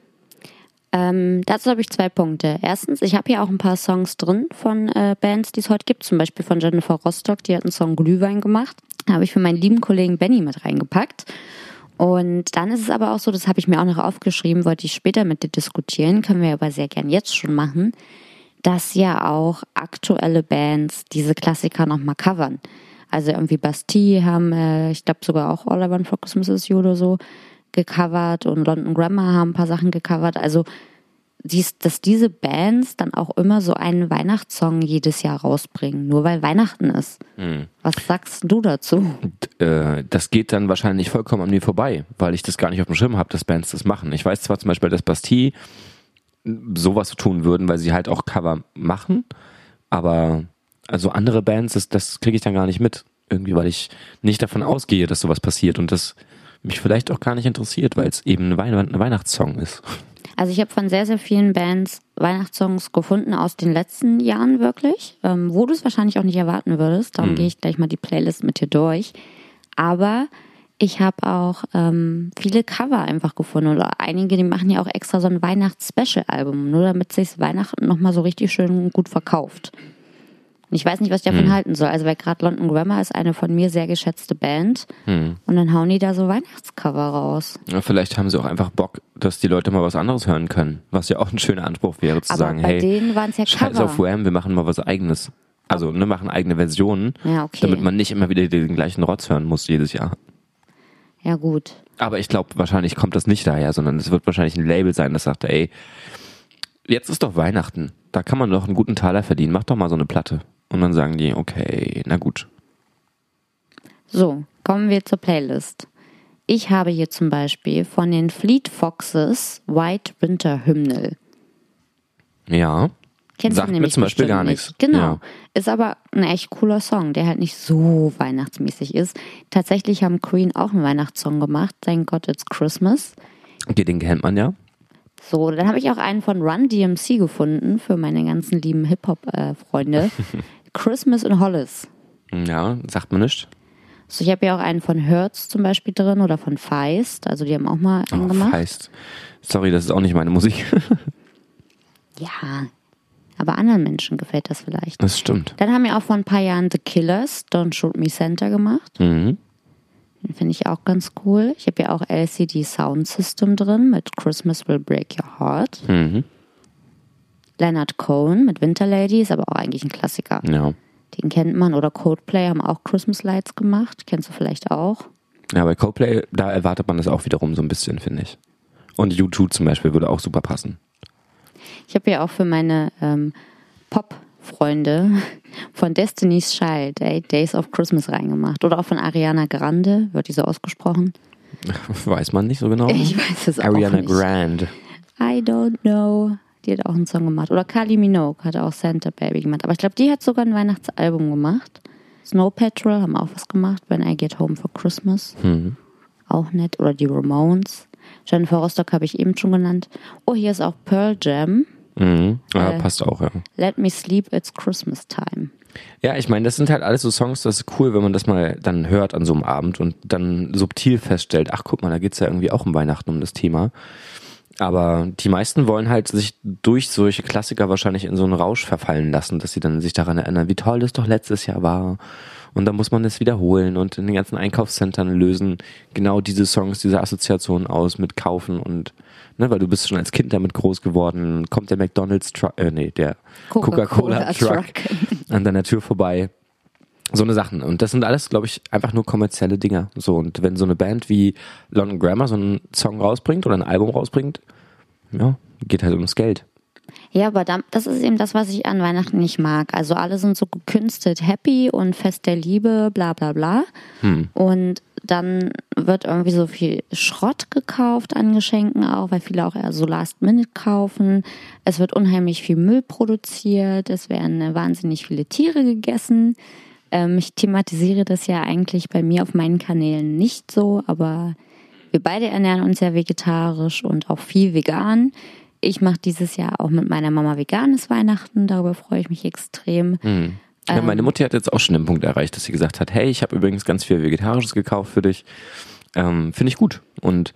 Ähm, dazu habe ich zwei Punkte. Erstens, ich habe hier auch ein paar Songs drin von äh, Bands, die es heute gibt. Zum Beispiel von Jennifer Rostock, die hat einen Song Glühwein gemacht. Habe ich für meinen lieben Kollegen Benny mit reingepackt. Und dann ist es aber auch so, das habe ich mir auch noch aufgeschrieben, wollte ich später mit dir diskutieren, können wir aber sehr gern jetzt schon machen, dass ja auch aktuelle Bands diese Klassiker nochmal covern. Also irgendwie Bastille haben, äh, ich glaube sogar auch All I Want for Christmas is You oder so gecovert und London Grammar haben ein paar Sachen gecovert. Also dies, dass diese Bands dann auch immer so einen Weihnachtssong jedes Jahr rausbringen, nur weil Weihnachten ist. Hm. Was sagst du dazu? Und, äh, das geht dann wahrscheinlich vollkommen an mir vorbei, weil ich das gar nicht auf dem Schirm habe, dass Bands das machen. Ich weiß zwar zum Beispiel, dass Bastille sowas tun würden, weil sie halt auch Cover machen, aber also andere Bands, das, das kriege ich dann gar nicht mit. Irgendwie, weil ich nicht davon ausgehe, dass sowas passiert und das mich vielleicht auch gar nicht interessiert, weil es eben ein, Weihn ein Weihnachtssong ist. Also ich habe von sehr, sehr vielen Bands Weihnachtssongs gefunden aus den letzten Jahren wirklich, ähm, wo du es wahrscheinlich auch nicht erwarten würdest. Darum Hm. gehe ich gleich mal die Playlist mit dir durch. Aber ich habe auch ähm, viele Cover einfach gefunden oder einige, die machen ja auch extra so ein Weihnachts-Special-Album, nur damit sich Weihnachten nochmal so richtig schön gut verkauft. Und ich weiß nicht, was ich davon Hm. halten soll. Also weil gerade London Grammar ist eine von mir sehr geschätzte Band Hm. und dann hauen die da so Weihnachtscover raus. Ja, vielleicht haben sie auch einfach Bock, dass die Leute mal was anderes hören können. Was ja auch ein schöner Anspruch wäre, zu Aber sagen, bei hey, denen waren es ja scheiß Cover. auf Wham, wir machen mal was eigenes. Also, ne, machen eigene Versionen, Ja, okay. damit man nicht immer wieder den gleichen Rotz hören muss jedes Jahr. Ja gut. Aber ich glaube, wahrscheinlich kommt das nicht daher, sondern es wird wahrscheinlich ein Label sein, das sagt, ey, jetzt ist doch Weihnachten. Da kann man doch einen guten Taler verdienen. Mach doch mal so eine Platte. Und dann sagen die, okay, na gut. So, kommen wir zur Playlist. Ich habe hier zum Beispiel von den Fleet Foxes White Winter Hymnal. Ja. Kennst Sagt du mir nämlich zum Beispiel gar nicht. nichts. Genau. Ja. Ist aber ein echt cooler Song, der halt nicht so weihnachtsmäßig ist. Tatsächlich haben Queen auch einen Weihnachtssong gemacht, Thank God It's Christmas. Okay, den kennt man ja. So, dann habe ich auch einen von Run DMC gefunden für meine ganzen lieben Hip-Hop-Freunde. Christmas in Hollis. Ja, sagt man nicht. So, ich habe ja auch einen von Hertz zum Beispiel drin oder von Feist. Also die haben auch mal einen Oh, gemacht. heißt. Sorry, das ist auch nicht meine Musik. Ja, aber anderen Menschen gefällt das vielleicht. Das stimmt. Dann haben wir auch vor ein paar Jahren The Killers, Don't Shoot Me Center gemacht. Mhm. Finde ich auch ganz cool. Ich habe ja auch LCD Sound System drin mit Christmas Will Break Your Heart. Mhm. Leonard Cohen mit Winter Lady ist aber auch eigentlich ein Klassiker. Ja. Den kennt man. Oder Coldplay haben auch Christmas Lights gemacht. Kennst du vielleicht auch? Ja, bei Coldplay, da erwartet man das auch wiederum so ein bisschen, finde ich. Und U2 zum Beispiel würde auch super passen. Ich habe ja auch für meine ähm, Pop-Freunde von Destiny's Child Eight Days of Christmas reingemacht. Oder auch von Ariana Grande, wird die so ausgesprochen? Weiß man nicht so genau. Ich weiß es auch Ariana nicht. Grande. I don't know. Die hat auch einen Song gemacht. Oder Kylie Minogue hat auch Santa Baby gemacht. Aber ich glaube, die hat sogar ein Weihnachtsalbum gemacht. Snow Patrol haben auch was gemacht. When I Get Home for Christmas. Mhm. Auch nett. Oder die Ramones. Jennifer Rostock habe ich eben schon genannt. Oh, hier ist auch Pearl Jam. Mhm. Ja, Äh. passt auch, ja. Let Me Sleep, It's Christmas Time. Ja, ich meine, das sind halt alles so Songs, das ist cool, wenn man das mal dann hört an so einem Abend und dann subtil feststellt, ach guck mal, da geht's ja irgendwie auch um Weihnachten, um das Thema. Aber die meisten wollen halt sich durch solche Klassiker wahrscheinlich in so einen Rausch verfallen lassen, dass sie dann sich daran erinnern, wie toll das doch letztes Jahr war. Und dann muss man das wiederholen und in den ganzen Einkaufszentren lösen genau diese Songs, diese Assoziationen aus mit Kaufen und, ne, weil du bist schon als Kind damit groß geworden, kommt der McDonalds Truck, äh, nee, der Coca-Cola Truck an deiner Tür vorbei. so eine Sachen. Und das sind alles, glaube ich, einfach nur kommerzielle Dinger. So, und wenn so eine Band wie London Grammar so einen Song rausbringt oder ein Album rausbringt, ja, geht halt ums Geld. Ja, aber das ist eben das, was ich an Weihnachten nicht mag. Also alle sind so gekünstelt happy und fest der Liebe, bla bla bla. Hm. Und dann wird irgendwie so viel Schrott gekauft an Geschenken auch, weil viele auch eher so Last Minute kaufen. Es wird unheimlich viel Müll produziert. Es werden wahnsinnig viele Tiere gegessen. Ähm, ich thematisiere das ja eigentlich bei mir auf meinen Kanälen nicht so, aber wir beide ernähren uns ja vegetarisch und auch viel vegan. Ich mache dieses Jahr auch mit meiner Mama veganes Weihnachten. Darüber freue ich mich extrem. Mhm. Ja, meine ähm, Mutter hat jetzt auch schon den Punkt erreicht, dass sie gesagt hat, hey, ich habe übrigens ganz viel Vegetarisches gekauft für dich. Ähm, Finde ich gut. Und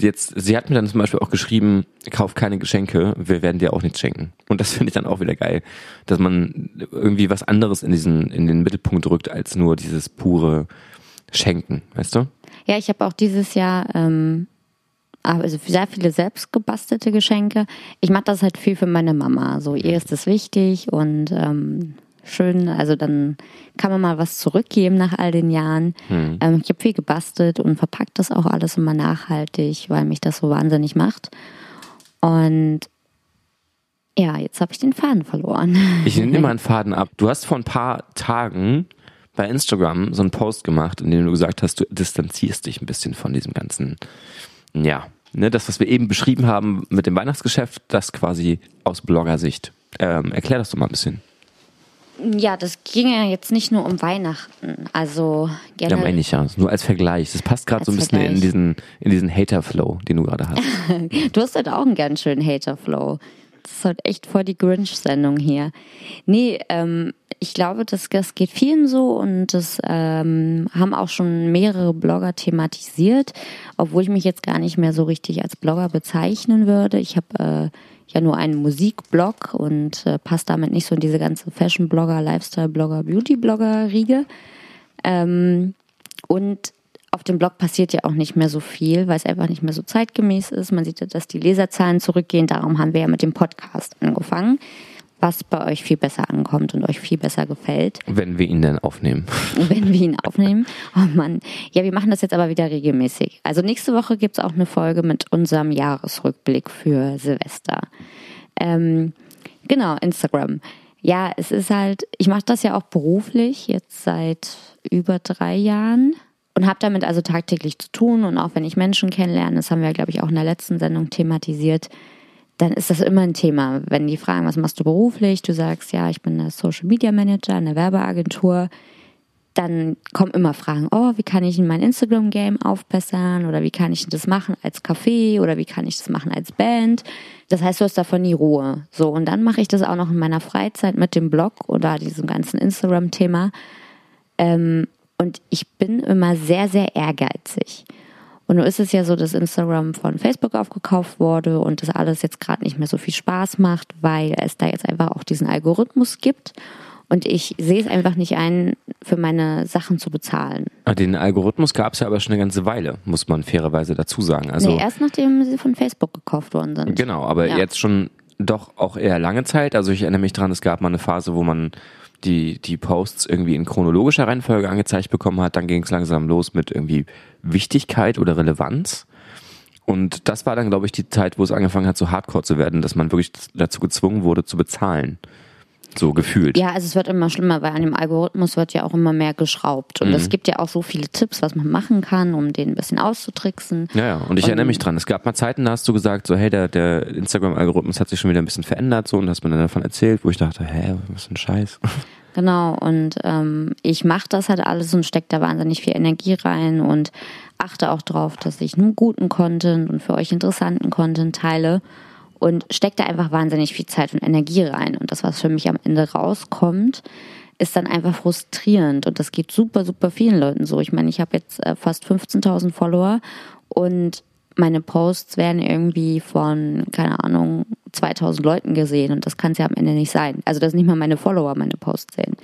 jetzt, sie hat mir dann zum Beispiel auch geschrieben, kauf keine Geschenke, wir werden dir auch nichts schenken. Und das finde ich dann auch wieder geil, dass man irgendwie was anderes in diesen, in den Mittelpunkt rückt, als nur dieses pure Schenken, weißt du? Ja, ich habe auch dieses Jahr ähm, also sehr viele selbst gebastelte Geschenke. Ich mache das halt viel für meine Mama. So ihr ist es wichtig und ähm, schön. Also dann kann man mal was zurückgeben nach all den Jahren. Mhm. Ähm, ich habe viel gebastelt und verpackt das auch alles immer nachhaltig, weil mich das so wahnsinnig macht. Und ja, jetzt habe ich den Faden verloren. Ich nehme immer einen Faden ab. Du hast vor ein paar Tagen bei Instagram so einen Post gemacht, in dem du gesagt hast, du distanzierst dich ein bisschen von diesem ganzen ja, ne, das, was wir eben beschrieben haben mit dem Weihnachtsgeschäft, das quasi aus Bloggersicht. Ähm, erklär das doch mal ein bisschen. Ja, das ging ja jetzt nicht nur um Weihnachten. Also gerne. Ja, meine ich ja. Nur als Vergleich. Das passt gerade so ein bisschen Vergleich. in diesen, in diesen Hater-Flow, den du gerade hast. du hast halt auch einen ganz schönen Hater-Flow. Das ist halt echt voll die Grinch-Sendung hier. Nee, ähm, ich glaube, das, das geht vielen so und das ähm, haben auch schon mehrere Blogger thematisiert, obwohl ich mich jetzt gar nicht mehr so richtig als Blogger bezeichnen würde. Ich habe äh, ja nur einen Musikblog und äh, passe damit nicht so in diese ganze Fashion-Blogger, Lifestyle-Blogger, Beauty-Blogger-Riege. Ähm, und auf dem Blog passiert ja auch nicht mehr so viel, weil es einfach nicht mehr so zeitgemäß ist. Man sieht ja, dass die Leserzahlen zurückgehen. Darum haben wir ja mit dem Podcast angefangen, was bei euch viel besser ankommt und euch viel besser gefällt. Wenn wir ihn dann aufnehmen. Wenn wir ihn aufnehmen. Oh Mann. Ja, wir machen das jetzt aber wieder regelmäßig. Also nächste Woche gibt es auch eine Folge mit unserem Jahresrückblick für Silvester. Ähm, genau, Instagram. Ja, es ist halt, ich mache das ja auch beruflich, jetzt seit über drei Jahren und habe damit also tagtäglich zu tun. Und auch wenn ich Menschen kennenlerne, das haben wir, glaube ich, auch in der letzten Sendung thematisiert, dann ist das immer ein Thema. Wenn die fragen, was machst du beruflich, du sagst, ja, ich bin der Social Media Manager in der Werbeagentur, dann kommen immer Fragen, oh, wie kann ich mein Instagram-Game aufbessern oder wie kann ich das machen als Café oder wie kann ich das machen als Band. Das heißt, du hast davon nie Ruhe. So, und dann mache ich das auch noch in meiner Freizeit mit dem Blog oder diesem ganzen Instagram-Thema. Ähm, und ich bin immer sehr, sehr ehrgeizig. Und nun ist es ja so, dass Instagram von Facebook aufgekauft wurde und das alles jetzt gerade nicht mehr so viel Spaß macht, weil es da jetzt einfach auch diesen Algorithmus gibt. Und ich sehe es einfach nicht ein, für meine Sachen zu bezahlen. Ah, den Algorithmus gab es ja aber schon eine ganze Weile, muss man fairerweise dazu sagen. Also, nee, erst nachdem sie von Facebook gekauft worden sind. Genau, aber ja. jetzt schon doch auch eher lange Zeit. Also ich erinnere mich dran, es gab mal eine Phase, wo man die, die Posts irgendwie in chronologischer Reihenfolge angezeigt bekommen hat. Dann ging es langsam los mit irgendwie Wichtigkeit oder Relevanz. Und das war dann, glaube ich, die Zeit, wo es angefangen hat, so hardcore zu werden, dass man wirklich dazu gezwungen wurde, zu bezahlen. So gefühlt. Ja, also es wird immer schlimmer, weil an dem Algorithmus wird ja auch immer mehr geschraubt. Und mhm. es gibt ja auch so viele Tipps, was man machen kann, um den ein bisschen auszutricksen. Ja, ja. Und ich und erinnere mich dran. Es gab mal Zeiten, da hast du gesagt, so, hey, der, der Instagram-Algorithmus hat sich schon wieder ein bisschen verändert, so, und hast mir dann davon erzählt, wo ich dachte, hä, was für ein Scheiß. Genau, und ähm, ich mache das halt alles und stecke da wahnsinnig viel Energie rein und achte auch drauf, dass ich nur guten Content und für euch interessanten Content teile und stecke da einfach wahnsinnig viel Zeit und Energie rein. Und das, was für mich am Ende rauskommt, ist dann einfach frustrierend. Und das geht super, super vielen Leuten so. Ich meine, ich habe jetzt äh, fast 15.000 Follower und meine Posts werden irgendwie von, keine Ahnung, 2000 Leuten gesehen und das kann es ja am Ende nicht sein. Also, dass nicht mal meine Follower meine Posts sehen.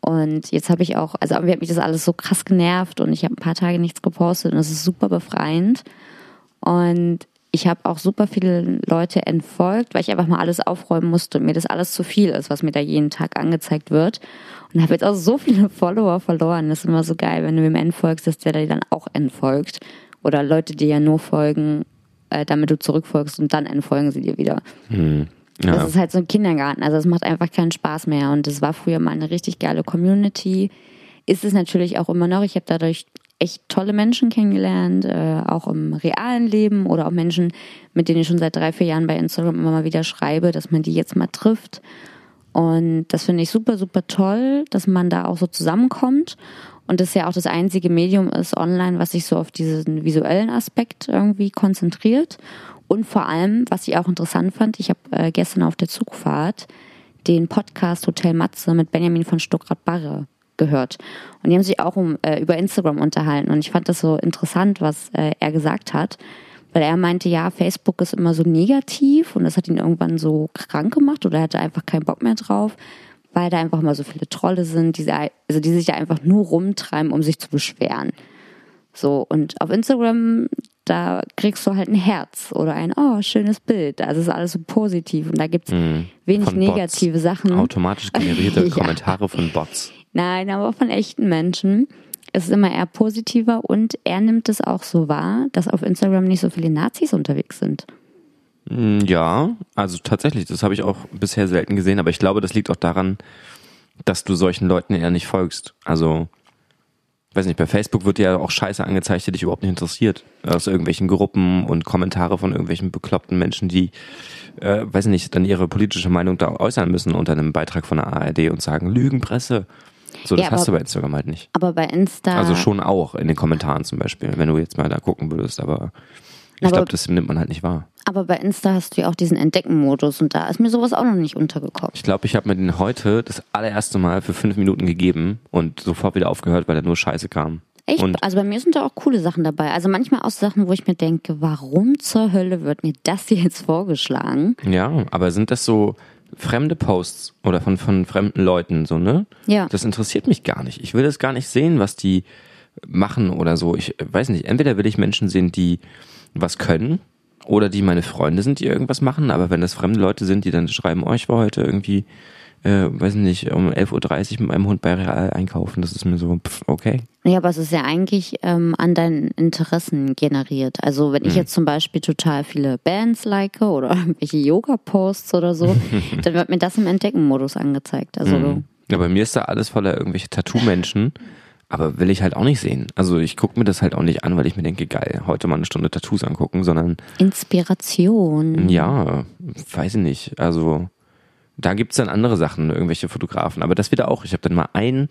Und jetzt habe ich auch, also irgendwie hat mich das alles so krass genervt und ich habe ein paar Tage nichts gepostet und das ist super befreiend. Und ich habe auch super viele Leute entfolgt, weil ich einfach mal alles aufräumen musste und mir das alles zu viel ist, was mir da jeden Tag angezeigt wird. Und habe jetzt auch so viele Follower verloren. Das ist immer so geil, wenn du ihm entfolgst, dass der dir dann auch entfolgt. Oder Leute, die ja nur folgen, äh, damit du zurückfolgst und dann entfolgen sie dir wieder. Hm. Ja. Das ist halt so ein Kindergarten. Also es macht einfach keinen Spaß mehr. Und es war früher mal eine richtig geile Community. Ist es natürlich auch immer noch. Ich habe dadurch echt tolle Menschen kennengelernt, äh, auch im realen Leben oder auch Menschen, mit denen ich schon seit drei, vier Jahren bei Instagram immer mal wieder schreibe, dass man die jetzt mal trifft. Und das finde ich super, super toll, dass man da auch so zusammenkommt. Und das ja auch das einzige Medium ist online, was sich so auf diesen visuellen Aspekt irgendwie konzentriert. Und vor allem, was ich auch interessant fand, ich habe äh, gestern auf der Zugfahrt den Podcast Hotel Matze mit Benjamin von Stuckrad-Barre gehört. Und die haben sich auch um, äh, über Instagram unterhalten. Und ich fand das so interessant, was äh, er gesagt hat. Weil er meinte, ja, Facebook ist immer so negativ und das hat ihn irgendwann so krank gemacht oder er hatte einfach keinen Bock mehr drauf, weil da einfach immer so viele Trolle sind, die, also die sich da einfach nur rumtreiben, um sich zu beschweren. So, und auf Instagram, da kriegst du halt ein Herz oder ein, oh, schönes Bild. Also es ist alles so positiv und da gibt es mm, wenig negative Bots. Sachen. Automatisch generierte ja. Kommentare von Bots. Nein, aber von echten Menschen. Es ist immer eher positiver und er nimmt es auch so wahr, dass auf Instagram nicht so viele Nazis unterwegs sind. Mm, ja, also tatsächlich, das habe ich auch bisher selten gesehen, aber ich glaube, das liegt auch daran, dass du solchen Leuten eher nicht folgst. Also, weiß nicht, bei Facebook wird ja auch Scheiße angezeigt, die dich überhaupt nicht interessiert. Aus irgendwelchen Gruppen und Kommentare von irgendwelchen bekloppten Menschen, die, äh, weiß nicht, dann ihre politische Meinung da äußern müssen unter einem Beitrag von der ARD und sagen, Lügenpresse. So, das ja, aber, hast du bei Instagram halt nicht. Aber bei Insta. Also schon auch in den Kommentaren zum Beispiel, wenn du jetzt mal da gucken würdest, aber ich glaube, das nimmt man halt nicht wahr. Aber bei Insta hast du ja auch diesen Entdecken-Modus und da ist mir sowas auch noch nicht untergekommen. Ich glaube, ich habe mir den heute das allererste Mal für fünf Minuten gegeben und sofort wieder aufgehört, weil da nur Scheiße kam. Echt? Und also bei mir sind da auch coole Sachen dabei. Also manchmal auch Sachen, wo ich mir denke, warum zur Hölle wird mir das jetzt vorgeschlagen? Ja, aber sind das so fremde Posts oder von, von fremden Leuten, so, ne? Ja. Das interessiert mich gar nicht. Ich will das gar nicht sehen, was die machen oder so. Ich weiß nicht. Entweder will ich Menschen sehen, die was können oder die meine Freunde sind, die irgendwas machen. Aber wenn das fremde Leute sind, die dann schreiben, oh, ich war heute irgendwie, äh, weiß nicht, um 11.30 Uhr mit meinem Hund bei Real einkaufen, das ist mir so, pff, okay. Ja, aber es ist ja eigentlich ähm, an deinen Interessen generiert. Also wenn ich hm. jetzt zum Beispiel total viele Bands like oder irgendwelche Yoga-Posts oder so, dann wird mir das im Entdecken-Modus angezeigt. Also hm. Ja, bei mir ist da alles voller irgendwelche Tattoo-Menschen. Aber will ich halt auch nicht sehen. Also ich gucke mir das halt auch nicht an, weil ich mir denke, geil, heute mal eine Stunde Tattoos angucken, sondern. Inspiration. Ja, weiß ich nicht. Also da gibt's dann andere Sachen, irgendwelche Fotografen. Aber das wieder auch. Ich habe dann mal einen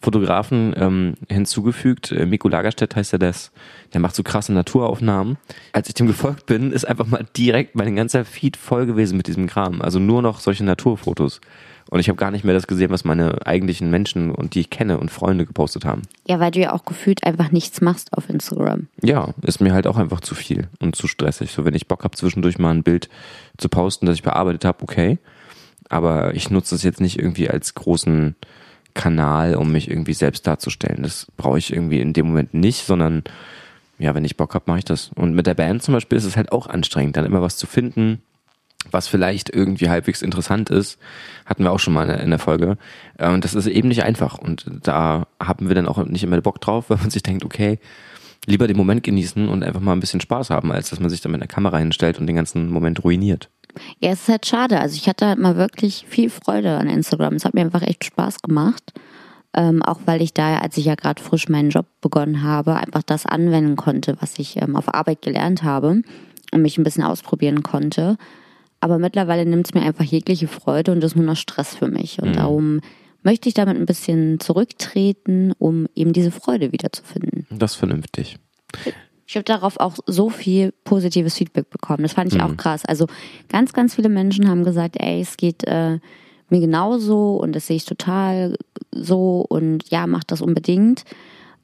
Fotografen ähm, hinzugefügt. Äh, Miko Lagerstedt heißt er das. Der macht so krasse Naturaufnahmen. Als ich dem gefolgt bin, ist einfach mal direkt mein ganzer Feed voll gewesen mit diesem Kram. Also nur noch solche Naturfotos. Und ich habe gar nicht mehr das gesehen, was meine eigentlichen Menschen und die ich kenne und Freunde gepostet haben. Ja, weil du ja auch gefühlt einfach nichts machst auf Instagram. Ja, ist mir halt auch einfach zu viel und zu stressig. So, wenn ich Bock habe, zwischendurch mal ein Bild zu posten, das ich bearbeitet habe, okay. Aber ich nutze das jetzt nicht irgendwie als großen Kanal, um mich irgendwie selbst darzustellen. Das brauche ich irgendwie in dem Moment nicht, sondern ja, wenn ich Bock habe, mache ich das. Und mit der Band zum Beispiel ist es halt auch anstrengend, dann immer was zu finden, was vielleicht irgendwie halbwegs interessant ist, hatten wir auch schon mal in der Folge. Äh, und das ist eben nicht einfach. Und da haben wir dann auch nicht immer Bock drauf, weil man sich denkt, okay, lieber den Moment genießen und einfach mal ein bisschen Spaß haben, als dass man sich dann mit einer Kamera hinstellt und den ganzen Moment ruiniert. Ja, es ist halt schade. Also ich hatte halt mal wirklich viel Freude an Instagram. Es hat mir einfach echt Spaß gemacht. Ähm, auch weil ich da, als ich ja gerade frisch meinen Job begonnen habe, einfach das anwenden konnte, was ich ähm, auf Arbeit gelernt habe und mich ein bisschen ausprobieren konnte. Aber mittlerweile nimmt es mir einfach jegliche Freude und ist nur noch Stress für mich. Und mhm. darum möchte ich damit ein bisschen zurücktreten, um eben diese Freude wiederzufinden. Das ist vernünftig. Ich habe darauf auch so viel positives Feedback bekommen. Das fand ich mhm. auch krass. Also ganz, ganz viele Menschen haben gesagt, ey, es geht äh, mir genauso und das sehe ich total so und ja, mach das unbedingt.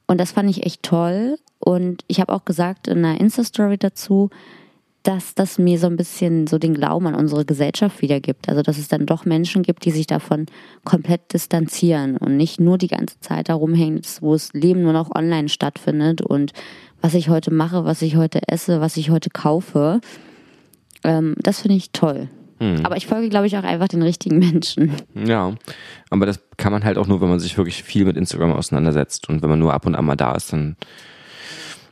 Und das fand ich echt toll. Und ich habe auch gesagt in einer Insta-Story dazu, dass das mir so ein bisschen so den Glauben an unsere Gesellschaft wiedergibt. Also dass es dann doch Menschen gibt, die sich davon komplett distanzieren und nicht nur die ganze Zeit da rumhängen, wo das Leben nur noch online stattfindet und was ich heute mache, was ich heute esse, was ich heute kaufe. Ähm, das finde ich toll. Hm. Aber ich folge, glaube ich, auch einfach den richtigen Menschen. Ja, aber das kann man halt auch nur, wenn man sich wirklich viel mit Instagram auseinandersetzt und wenn man nur ab und an mal da ist, dann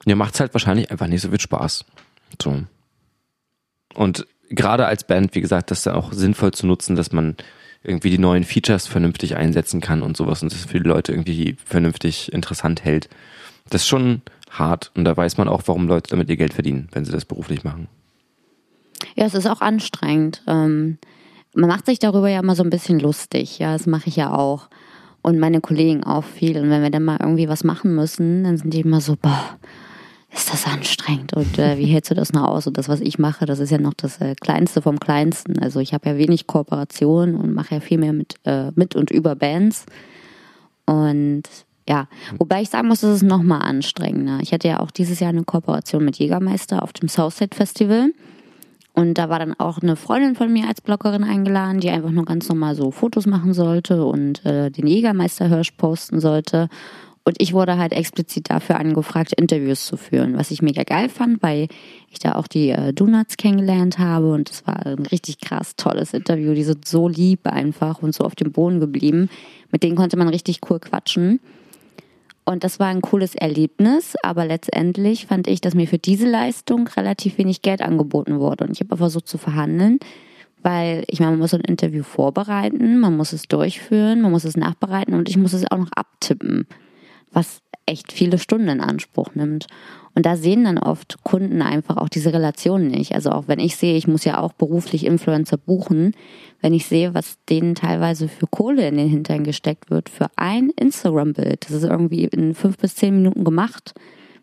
ja, macht es halt wahrscheinlich einfach nicht so viel Spaß. So. Und gerade als Band, wie gesagt, das ist ja auch sinnvoll zu nutzen, dass man irgendwie die neuen Features vernünftig einsetzen kann und sowas und das für die Leute irgendwie vernünftig interessant hält. Das ist schon hart und da weiß man auch, warum Leute damit ihr Geld verdienen, wenn sie das beruflich machen. Ja, es ist auch anstrengend. Ähm, man macht sich darüber ja immer so ein bisschen lustig. Ja, das mache ich ja auch. Und meine Kollegen auch viel. Und wenn wir dann mal irgendwie was machen müssen, dann sind die immer so, boah, ist das anstrengend und äh, wie hältst du das noch aus? Und das, was ich mache, das ist ja noch das äh, Kleinste vom Kleinsten. Also ich habe ja wenig Kooperation und mache ja viel mehr mit, äh, mit und über Bands. Und ja, wobei ich sagen muss, das ist noch mal anstrengender. Ich hatte ja auch dieses Jahr eine Kooperation mit Jägermeister auf dem Southside Festival. Und da war dann auch eine Freundin von mir als Bloggerin eingeladen, die einfach nur ganz normal so Fotos machen sollte und äh, den Jägermeister-Hörsch posten sollte. Und ich wurde halt explizit dafür angefragt, Interviews zu führen, was ich mega geil fand, weil ich da auch die äh, Donuts kennengelernt habe und es war ein richtig krass tolles Interview. Die sind so lieb einfach und so auf dem Boden geblieben. Mit denen konnte man richtig cool quatschen. Und das war ein cooles Erlebnis, aber letztendlich fand ich, dass mir für diese Leistung relativ wenig Geld angeboten wurde. Und ich habe versucht zu verhandeln, weil ich meine, man muss so ein Interview vorbereiten, man muss es durchführen, man muss es nachbereiten und ich muss es auch noch abtippen was echt viele Stunden in Anspruch nimmt. Und da sehen dann oft Kunden einfach auch diese Relation nicht. Also auch wenn ich sehe, ich muss ja auch beruflich Influencer buchen, wenn ich sehe, was denen teilweise für Kohle in den Hintern gesteckt wird, für ein Instagram-Bild. Das ist irgendwie in fünf bis zehn Minuten gemacht,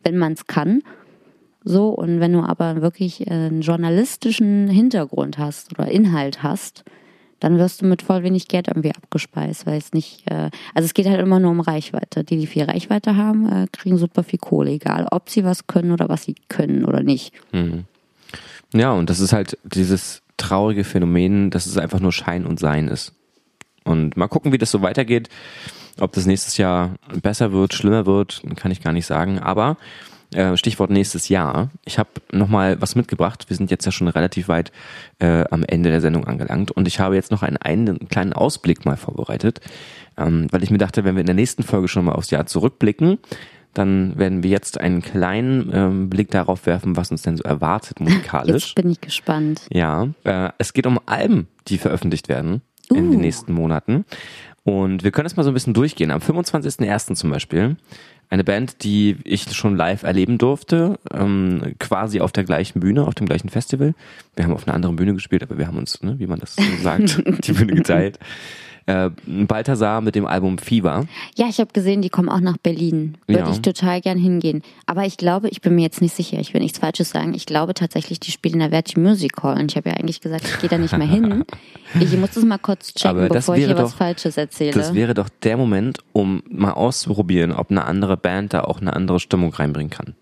wenn man es kann. So, und wenn du aber wirklich einen journalistischen Hintergrund hast oder Inhalt hast, dann wirst du mit voll wenig Geld irgendwie abgespeist, weil es nicht, äh, also es geht halt immer nur um Reichweite. Die, die viel Reichweite haben, äh, kriegen super viel Kohle, egal ob sie was können oder was sie können oder nicht. Mhm. Ja, und das ist halt dieses traurige Phänomen, dass es einfach nur Schein und Sein ist. Und mal gucken, wie das so weitergeht. Ob das nächstes Jahr besser wird, schlimmer wird, kann ich gar nicht sagen. Aber äh, Stichwort nächstes Jahr. Ich habe nochmal was mitgebracht. Wir sind jetzt ja schon relativ weit äh, am Ende der Sendung angelangt und ich habe jetzt noch einen, einen kleinen Ausblick mal vorbereitet, ähm, weil ich mir dachte, wenn wir in der nächsten Folge schon mal aufs Jahr zurückblicken, dann werden wir jetzt einen kleinen ähm, Blick darauf werfen, was uns denn so erwartet musikalisch. Jetzt bin ich gespannt. Ja, äh, es geht um Alben, die veröffentlicht werden uh. in den nächsten Monaten. Und wir können es mal so ein bisschen durchgehen. Am 25.01. zum Beispiel eine Band, die ich schon live erleben durfte, ähm, quasi auf der gleichen Bühne, auf dem gleichen Festival. Wir haben auf einer anderen Bühne gespielt, aber wir haben uns, ne, wie man das sagt, die Bühne geteilt äh, Balthasar mit dem Album Fever. Ja, ich habe gesehen, die kommen auch nach Berlin. Würde ja. ich total gern hingehen. Aber ich glaube, ich bin mir jetzt nicht sicher, ich will nichts Falsches sagen. Ich glaube tatsächlich, die spielen in der Verti Music Hall. Und ich habe ja eigentlich gesagt, ich gehe da nicht mehr hin. Ich muss das mal kurz checken, bevor ich hier doch, was Falsches erzähle. Das wäre doch der Moment, um mal auszuprobieren, ob eine andere Band da auch eine andere Stimmung reinbringen kann.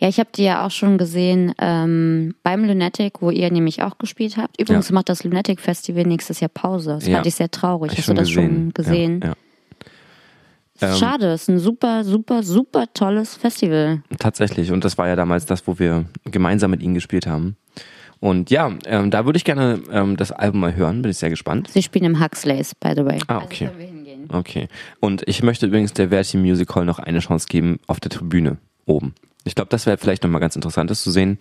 Ja, ich habe die ja auch schon gesehen ähm, beim Lunatic, wo ihr nämlich auch gespielt habt. Übrigens ja. macht das Lunatic Festival nächstes Jahr Pause. Das ja. fand ich sehr traurig. Hast du das gesehen. schon gesehen? Ja, ja. Schade, es ist ein super, super, super tolles Festival. Tatsächlich. Und das war ja damals das, wo wir gemeinsam mit ihnen gespielt haben. Und ja, ähm, da würde ich gerne ähm, das Album mal hören, bin ich sehr gespannt. Sie spielen im Huxleys, by the way. Ah, okay. Also okay. Und ich möchte übrigens der Verti Music Hall noch eine Chance geben auf der Tribüne oben. Ich glaube, das wäre vielleicht nochmal ganz interessant, das zu sehen.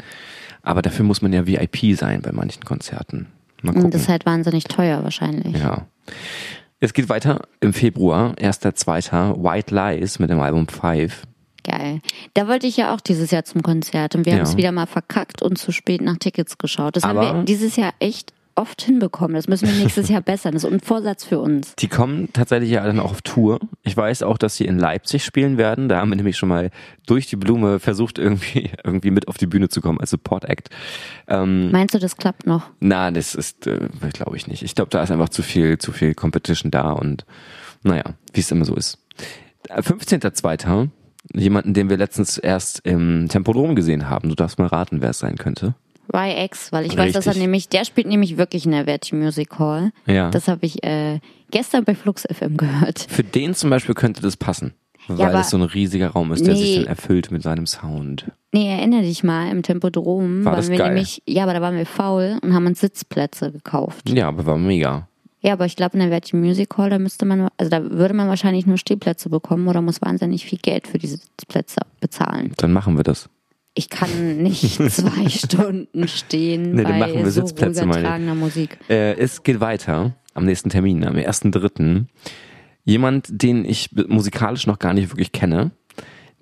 Aber dafür muss man ja VIP sein bei manchen Konzerten. Gucken. Das ist halt wahnsinnig teuer wahrscheinlich. Ja. Es geht weiter im Februar, erster, zweiter, White Lies mit dem Album Five. Geil. Da wollte ich ja auch dieses Jahr zum Konzert und wir ja. haben es wieder mal verkackt und zu spät nach Tickets geschaut. Das Aber haben wir dieses Jahr echt oft hinbekommen. Das müssen wir nächstes Jahr bessern. Das ist ein Vorsatz für uns. Die kommen tatsächlich ja dann auch auf Tour. Ich weiß auch, dass sie in Leipzig spielen werden. Da haben wir nämlich schon mal durch die Blume versucht, irgendwie, irgendwie mit auf die Bühne zu kommen als Support Act. Ähm, Meinst du, das klappt noch? Na, das ist, äh, glaube ich nicht. Ich glaube, da ist einfach zu viel, zu viel Competition da und naja, wie es immer so ist. 15.02. Jemanden, den wir letztens erst im Tempodrom gesehen haben. Du darfst mal raten, wer es sein könnte. YX, weil ich Richtig. weiß, dass er nämlich, der spielt nämlich wirklich in der Verti Music Hall. Ja. Das habe ich äh, gestern bei Flux FM gehört. Für den zum Beispiel könnte das passen. weil aber- es so ein riesiger Raum ist, der sich Nee. dann erfüllt mit seinem Sound. Nee, erinnere dich mal, im Tempodrom War waren das wir geil? nämlich, ja, aber da waren wir faul und haben uns Sitzplätze gekauft. Ja, aber war mega. Ja, aber ich glaube, in der Virgin Music Hall, da müsste man, also da würde man wahrscheinlich nur Stehplätze bekommen oder muss wahnsinnig viel Geld für diese Sitzplätze bezahlen. Dann machen wir das. Ich kann nicht zwei Stunden stehen Nee, dann bei machen wir so Sitzplätze, meine Musik. Äh, es geht weiter am nächsten Termin, am 1.3. Jemand, den ich musikalisch noch gar nicht wirklich kenne,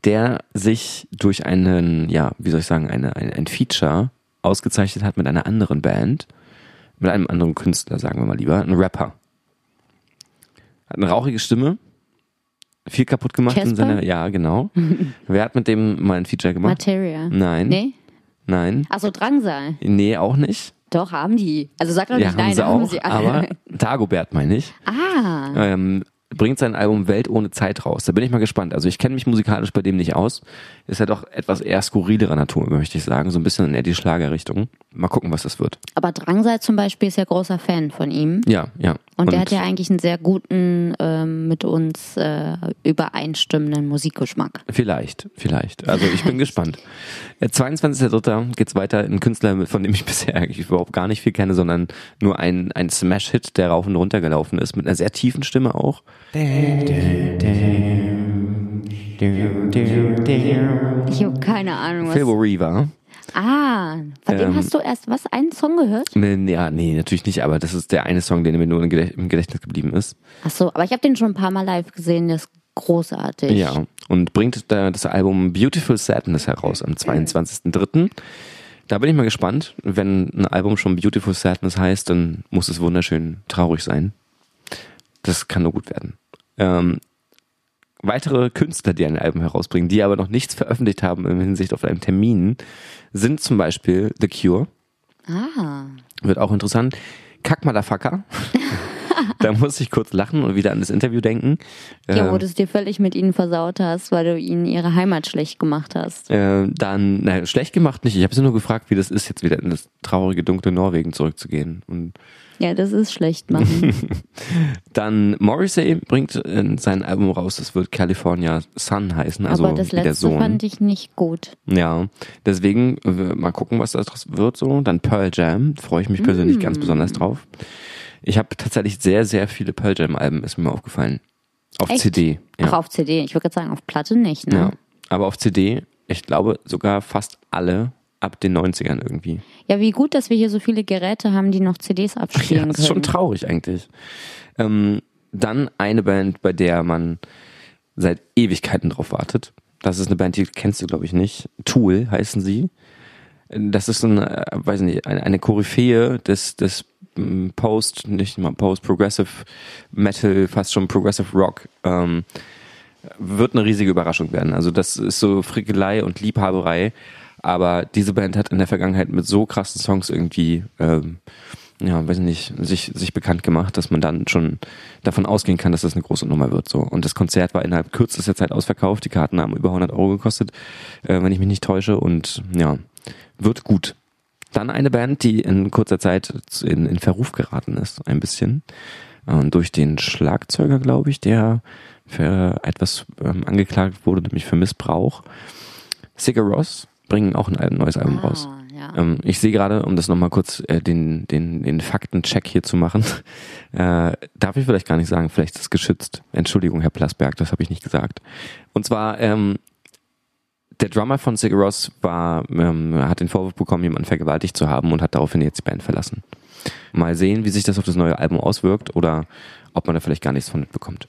der sich durch einen, ja, wie soll ich sagen, eine, ein, ein Feature ausgezeichnet hat mit einer anderen Band, mit einem anderen Künstler, sagen wir mal lieber, ein Rapper. Hat eine rauchige Stimme, viel kaputt gemacht in Casper? seiner, ja, genau. Wer hat mit dem mal ein Feature gemacht? Materia. Nein. Nee? Nein. Achso, Drangsal. Nee, auch nicht. Doch, haben die. Also sag doch Ja, nicht haben nein, sie haben auch. sie Aber Dagobert meine ich. ah, ähm, bringt sein Album Welt ohne Zeit raus. Da bin ich mal gespannt. Also ich kenne mich musikalisch bei dem nicht aus. Ist ja doch etwas eher skurrilerer Natur, möchte ich sagen. So ein bisschen in eher die Schlagerrichtung. Mal gucken, was das wird. aber Drangsal zum Beispiel ist ja großer Fan von ihm. Ja, ja. Und, der hat ja eigentlich einen sehr guten, ähm, mit uns äh, übereinstimmenden Musikgeschmack. Vielleicht, vielleicht. Also ich bin gespannt. Äh, 22.03. geht's weiter. Ein Künstler, von dem ich bisher eigentlich überhaupt gar nicht viel kenne, sondern nur ein, ein Smash-Hit, der rauf und runter gelaufen ist, mit einer sehr tiefen Stimme auch. Ich habe keine Ahnung, was. Phil Reaver. Ah, von dem Ähm, hast du erst was, einen Song gehört? Nee, Ja, nee, natürlich nicht, aber das ist der eine Song, der mir nur im Gedächtnis geblieben ist. Ach so, aber ich habe den schon ein paar Mal live gesehen, der ist großartig. Ja, und bringt da das Album Beautiful Sadness heraus am 22.03. Da bin ich mal gespannt. Wenn ein Album schon Beautiful Sadness heißt, dann muss es wunderschön traurig sein. Das kann nur gut werden. Ähm, weitere Künstler, die ein Album herausbringen, die aber noch nichts veröffentlicht haben in Hinsicht auf einen Termin, sind zum Beispiel The Cure. Ah, Wird auch interessant. Kack Motherfucker. da muss ich kurz lachen und wieder an das Interview denken. ja, wo Ähm, du es dir völlig mit ihnen versaut hast, weil du ihnen ihre Heimat schlecht gemacht hast. Äh, dann, naja, schlecht gemacht nicht. Ich habe sie nur gefragt, wie das ist, jetzt wieder in das traurige, dunkle Norwegen zurückzugehen. Und Ja, das ist schlecht machen. dann Morrissey bringt in sein Album raus, das wird California Sun heißen, also aber das letzte Sohn. fand ich nicht gut. Ja, deswegen äh, mal gucken, was das wird so. Dann Pearl Jam, freue ich mich persönlich Mm. ganz besonders drauf. Ich habe tatsächlich sehr, sehr viele Pearl Jam Alben, ist mir aufgefallen. Auf Echt? CD. Ja. Ach, auf CD. Ich würde gerade sagen, auf Platte nicht, ne? ja. Aber auf CD, ich glaube sogar fast alle ab den 90ern irgendwie. Ja, wie gut, dass wir hier so viele Geräte haben, die noch CDs Ja, abspielen das ist schon können. traurig eigentlich. Ähm, dann eine Band, bei der man seit Ewigkeiten drauf wartet. Das ist eine Band, die kennst du, glaube ich, nicht. Tool heißen sie. Das ist ein, äh, weiß nicht, eine, eine Koryphäe des, des ähm, Post, nicht mal Post, Progressive Metal, fast schon Progressive Rock. Ähm, wird eine riesige Überraschung werden. Also das ist so Frickelei und Liebhaberei. Aber diese Band hat in der Vergangenheit mit so krassen Songs irgendwie, ähm, ja, weiß nicht, sich, sich bekannt gemacht, dass man dann schon davon ausgehen kann, dass das eine große Nummer wird. So. Und das Konzert war innerhalb kürzester Zeit ausverkauft. Die Karten haben über 100 Euro gekostet, äh, wenn ich mich nicht täusche. Und ja, wird gut. Dann eine Band, die in kurzer Zeit in, in Verruf geraten ist, ein bisschen. Und durch den Schlagzeuger, glaube ich, der für etwas ähm, angeklagt wurde, nämlich für Missbrauch. Sigur Ross bringen auch ein neues Album raus. Ah, ja. Ähm, ich sehe gerade, um das nochmal kurz äh, den, den, den Faktencheck hier zu machen, äh, darf ich vielleicht gar nicht sagen, vielleicht ist es geschützt. Entschuldigung, Herr Plasberg, das habe ich nicht gesagt. Und zwar, ähm, der Drummer von Sigur Ross war, ähm, hat den Vorwurf bekommen, jemanden vergewaltigt zu haben und hat daraufhin jetzt die Band verlassen. Mal sehen, wie sich das auf das neue Album auswirkt oder ob man da vielleicht gar nichts von mitbekommt.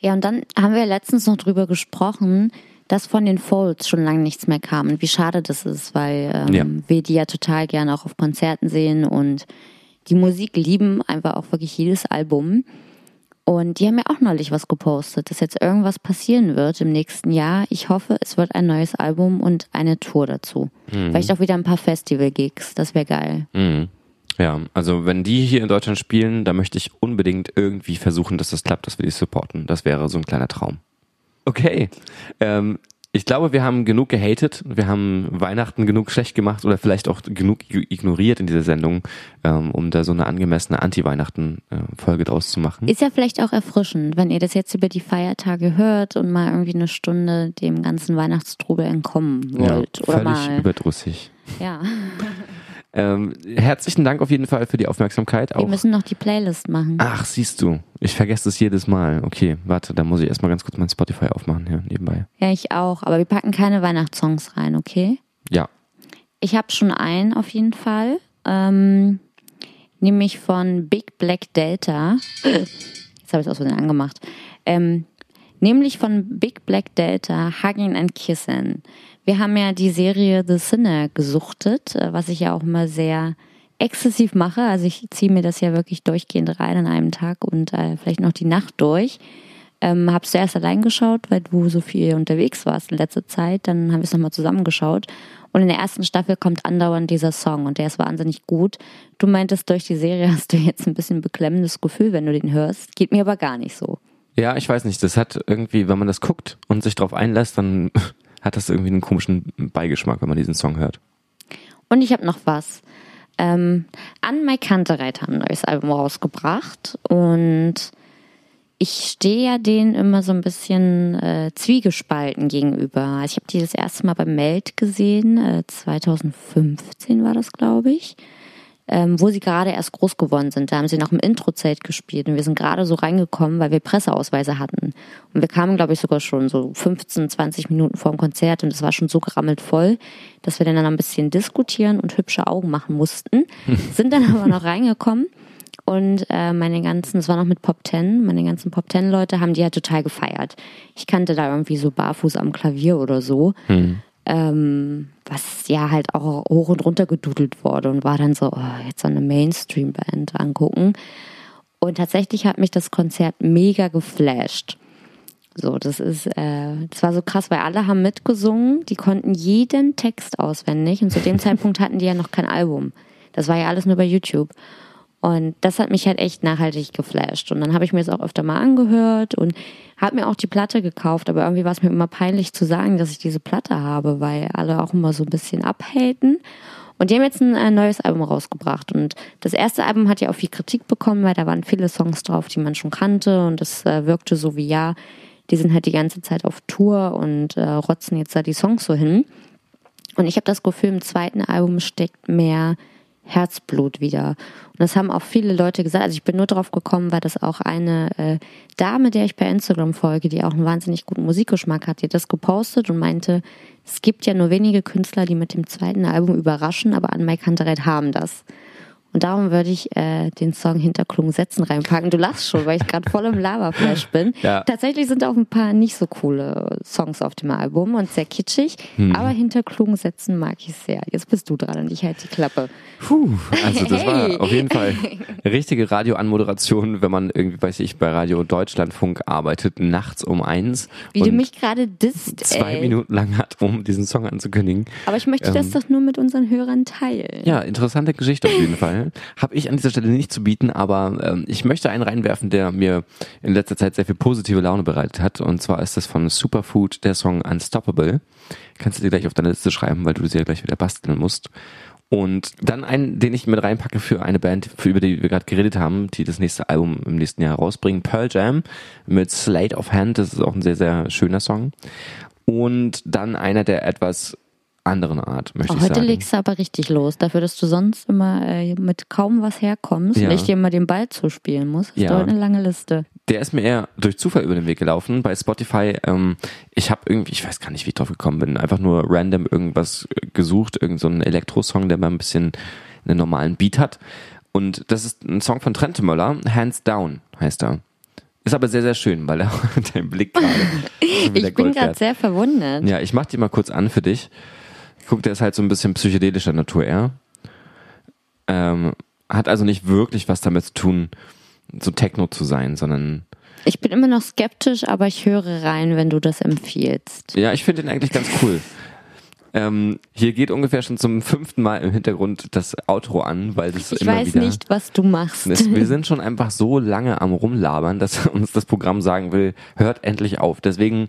Ja, und dann haben wir letztens noch drüber gesprochen, dass von den Folds schon lange nichts mehr kam und wie schade das ist, weil ähm, Ja. wir die ja total gerne auch auf Konzerten sehen und die Musik lieben einfach auch wirklich jedes Album. Und die haben ja auch neulich was gepostet, dass jetzt irgendwas passieren wird im nächsten Jahr. Ich hoffe, es wird ein neues Album und eine Tour dazu. Vielleicht auch wieder ein paar Festival-Gigs, das wäre geil. Mhm. Ja, also wenn die hier in Deutschland spielen, da möchte ich unbedingt irgendwie versuchen, dass das klappt, dass wir die supporten. Das wäre so ein kleiner Traum. Okay. Ähm, Ich glaube, wir haben genug gehatet, wir haben Weihnachten genug schlecht gemacht oder vielleicht auch genug ignoriert in dieser Sendung, ähm, um da so eine angemessene Anti-Weihnachten-Folge draus zu machen. Ist ja vielleicht auch erfrischend, wenn ihr das jetzt über die Feiertage hört und mal irgendwie eine Stunde dem ganzen Weihnachtstrubel entkommen wollt. Ja, oder völlig mal. überdrüssig. Ja. Ähm, herzlichen Dank auf jeden Fall für die Aufmerksamkeit. Wir Auch. müssen noch die Playlist machen. Ach, siehst du, ich vergesse das jedes Mal. Okay, warte, da muss ich erstmal ganz kurz mein Spotify aufmachen hier nebenbei. Ja, ich auch. Aber wir packen keine Weihnachtssongs rein, okay? Ja, Ich habe schon einen auf jeden Fall. Ähm, nämlich von Big Black Delta. Jetzt habe ich es aus Versehen angemacht. Ähm, nämlich von Big Black Delta, Hugging and Kissing. Wir haben ja die Serie The Sinner gesuchtet, äh, was ich ja auch immer sehr exzessiv mache. Also ich ziehe mir das ja wirklich durchgehend rein an einem Tag und äh, vielleicht noch die Nacht durch. Ähm, hab's zuerst allein geschaut, weil du so viel unterwegs warst in letzter Zeit. Dann haben wir es nochmal zusammengeschaut. Und in der ersten Staffel kommt andauernd dieser Song und der ist wahnsinnig gut. Du meintest, durch die Serie hast du jetzt ein bisschen beklemmendes Gefühl, wenn du den hörst. Geht mir aber gar nicht so. Ja, ich weiß nicht, das hat irgendwie, wenn man das guckt und sich drauf einlässt, dann hat das irgendwie einen komischen Beigeschmack, wenn man diesen Song hört. Und ich habe noch was. Ähm, An My Kantereit haben ein neues Album rausgebracht und ich stehe ja denen immer so ein bisschen äh, zwiegespalten gegenüber. Also ich habe die das erste Mal beim Meld gesehen, äh, 2015 war das, glaube ich, ähm, wo sie gerade erst groß geworden sind. Da haben sie noch im Introzelt gespielt und wir sind gerade so reingekommen, weil wir Presseausweise hatten. Und wir kamen, glaube ich, sogar schon so 15, 20 Minuten vor dem Konzert und es war schon so gerammelt voll, dass wir dann ein bisschen diskutieren und hübsche Augen machen mussten. sind dann aber noch reingekommen und äh, meine ganzen, es war noch mit Pop Ten, meine ganzen Pop Ten Leute haben die ja total gefeiert. Ich kannte da irgendwie so barfuß am Klavier oder so. Ähm, was ja halt auch hoch und runter gedudelt wurde und war dann so, oh, jetzt so eine Mainstream-Band angucken. Und tatsächlich hat mich das Konzert mega geflasht. So, das ist, äh, das war so krass, weil alle haben mitgesungen, die konnten jeden Text auswendig und zu dem Zeitpunkt hatten die ja noch kein Album. Das war ja alles nur bei YouTube. Und das hat mich halt echt nachhaltig geflasht. Und dann habe ich mir das auch öfter mal angehört und habe mir auch die Platte gekauft. Aber irgendwie war es mir immer peinlich zu sagen, dass ich diese Platte habe, weil alle auch immer so ein bisschen abhaten. Und die haben jetzt ein äh, neues Album rausgebracht. Und das erste Album hat ja auch viel Kritik bekommen, weil da waren viele Songs drauf, die man schon kannte. Und es äh, wirkte so wie, ja, die sind halt die ganze Zeit auf Tour und äh, rotzen jetzt da die Songs so hin. Und ich habe das Gefühl, im zweiten Album steckt mehr Herzblut wieder. Und das haben auch viele Leute gesagt. Also ich bin nur drauf gekommen, weil das auch eine äh, Dame, der ich per Instagram folge, die auch einen wahnsinnig guten Musikgeschmack hat, die das gepostet und meinte, es gibt ja nur wenige Künstler, die mit dem zweiten Album überraschen, aber an Mike Hunterred haben das. Und darum würde ich äh, den Song Hinterklung Sätzen reinpacken. Du lachst schon, weil ich gerade voll im Laberflash bin. Ja. Tatsächlich sind auch ein paar nicht so coole Songs auf dem Album und sehr kitschig. Aber Hinterklung Sätzen mag ich sehr. Jetzt bist du dran und ich halte die Klappe. Puh, also das Hey. war auf jeden Fall eine richtige Radioanmoderation, wenn man irgendwie, weiß ich, bei Radio Deutschlandfunk arbeitet, nachts um eins Wie und du mich gerade disst, zwei ey. Minuten lang hat, um diesen Song anzukündigen. Aber ich möchte das doch nur mit unseren Hörern teilen. Ja, interessante Geschichte auf jeden Fall. Habe ich an dieser Stelle nicht zu bieten, aber ähm, ich möchte einen reinwerfen, der mir in letzter Zeit sehr viel positive Laune bereitet hat. Und zwar ist das von Superfood der Song Unstoppable. Kannst du dir gleich auf deine Liste schreiben, weil du sie ja gleich wieder basteln musst. Und dann einen, den ich mit reinpacke für eine Band, für über die wir gerade geredet haben, die das nächste Album im nächsten Jahr rausbringen, Pearl Jam mit Slate of Hand. Das ist auch ein sehr, sehr schöner Song. Und dann einer der etwas anderen Art, möchte Oh, ich heute sagen. legst du aber richtig los. Dafür, dass du sonst immer äh, mit kaum was herkommst Ja. und ich dir immer den Ball zuspielen muss, hast Ja. du heute eine lange Liste. Der ist mir eher durch Zufall über den Weg gelaufen bei Spotify. Ähm, ich habe irgendwie, ich weiß gar nicht, wie ich drauf gekommen bin, einfach nur random irgendwas gesucht, irgend so Elektrosong, der mal ein bisschen einen normalen Beat hat. Und das ist ein Song von Trent Möller, Hands Down heißt er. Ist aber sehr, sehr schön, weil er dein Blick gerade. Ich bin gerade sehr verwundert. Ja, ich mach die mal kurz an für dich. Guck, der ist halt so ein bisschen psychedelischer Natur eher. Ähm, hat also nicht wirklich was damit zu tun, so Techno zu sein, sondern Ich bin immer noch skeptisch, aber ich höre rein, wenn du das empfiehlst. Ja, ich finde den eigentlich ganz cool. Ähm, hier geht ungefähr schon zum fünften Mal im Hintergrund das Outro an, weil das Ich immer weiß wieder. nicht, was du machst. Das, wir sind schon einfach so lange am Rumlabern, dass uns das Programm sagen will, hört endlich auf. Deswegen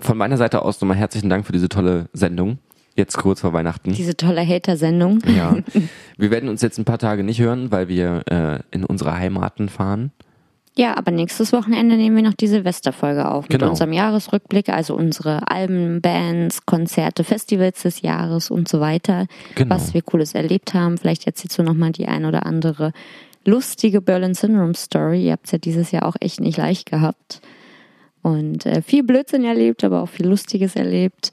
von meiner Seite aus nochmal herzlichen Dank für diese tolle Sendung. Jetzt kurz vor Weihnachten. Diese tolle Hater-Sendung. Ja. Wir werden uns jetzt ein paar Tage nicht hören, weil wir äh, in unsere Heimaten fahren. Ja, aber nächstes Wochenende nehmen wir noch die Silvesterfolge auf mit Genau. unserem Jahresrückblick, also unsere Alben, Bands, Konzerte, Festivals des Jahres und so weiter, Genau. was wir Cooles erlebt haben. Vielleicht erzählst du nochmal die ein oder andere lustige Berlin Syndrome Story. Ihr habt es ja dieses Jahr auch echt nicht leicht gehabt und äh, viel Blödsinn erlebt, aber auch viel Lustiges erlebt.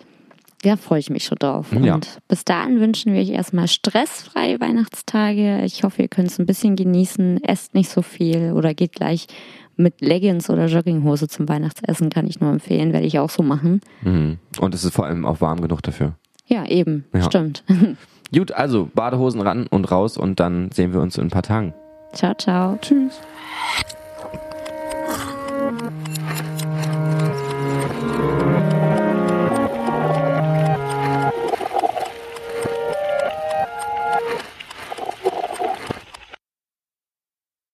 Da freue ich mich schon drauf. Ja. Und bis dahin wünschen wir euch erstmal stressfreie Weihnachtstage. Ich hoffe, ihr könnt es ein bisschen genießen. Esst nicht so viel oder geht gleich mit Leggings oder Jogginghose zum Weihnachtsessen. Kann ich nur empfehlen, werde ich auch so machen. Mhm. Und es ist vor allem auch warm genug dafür. Ja, eben. Ja. Stimmt. Gut, also Badehosen ran und raus und dann sehen wir uns in ein paar Tagen. ciao, ciao. Tschüss.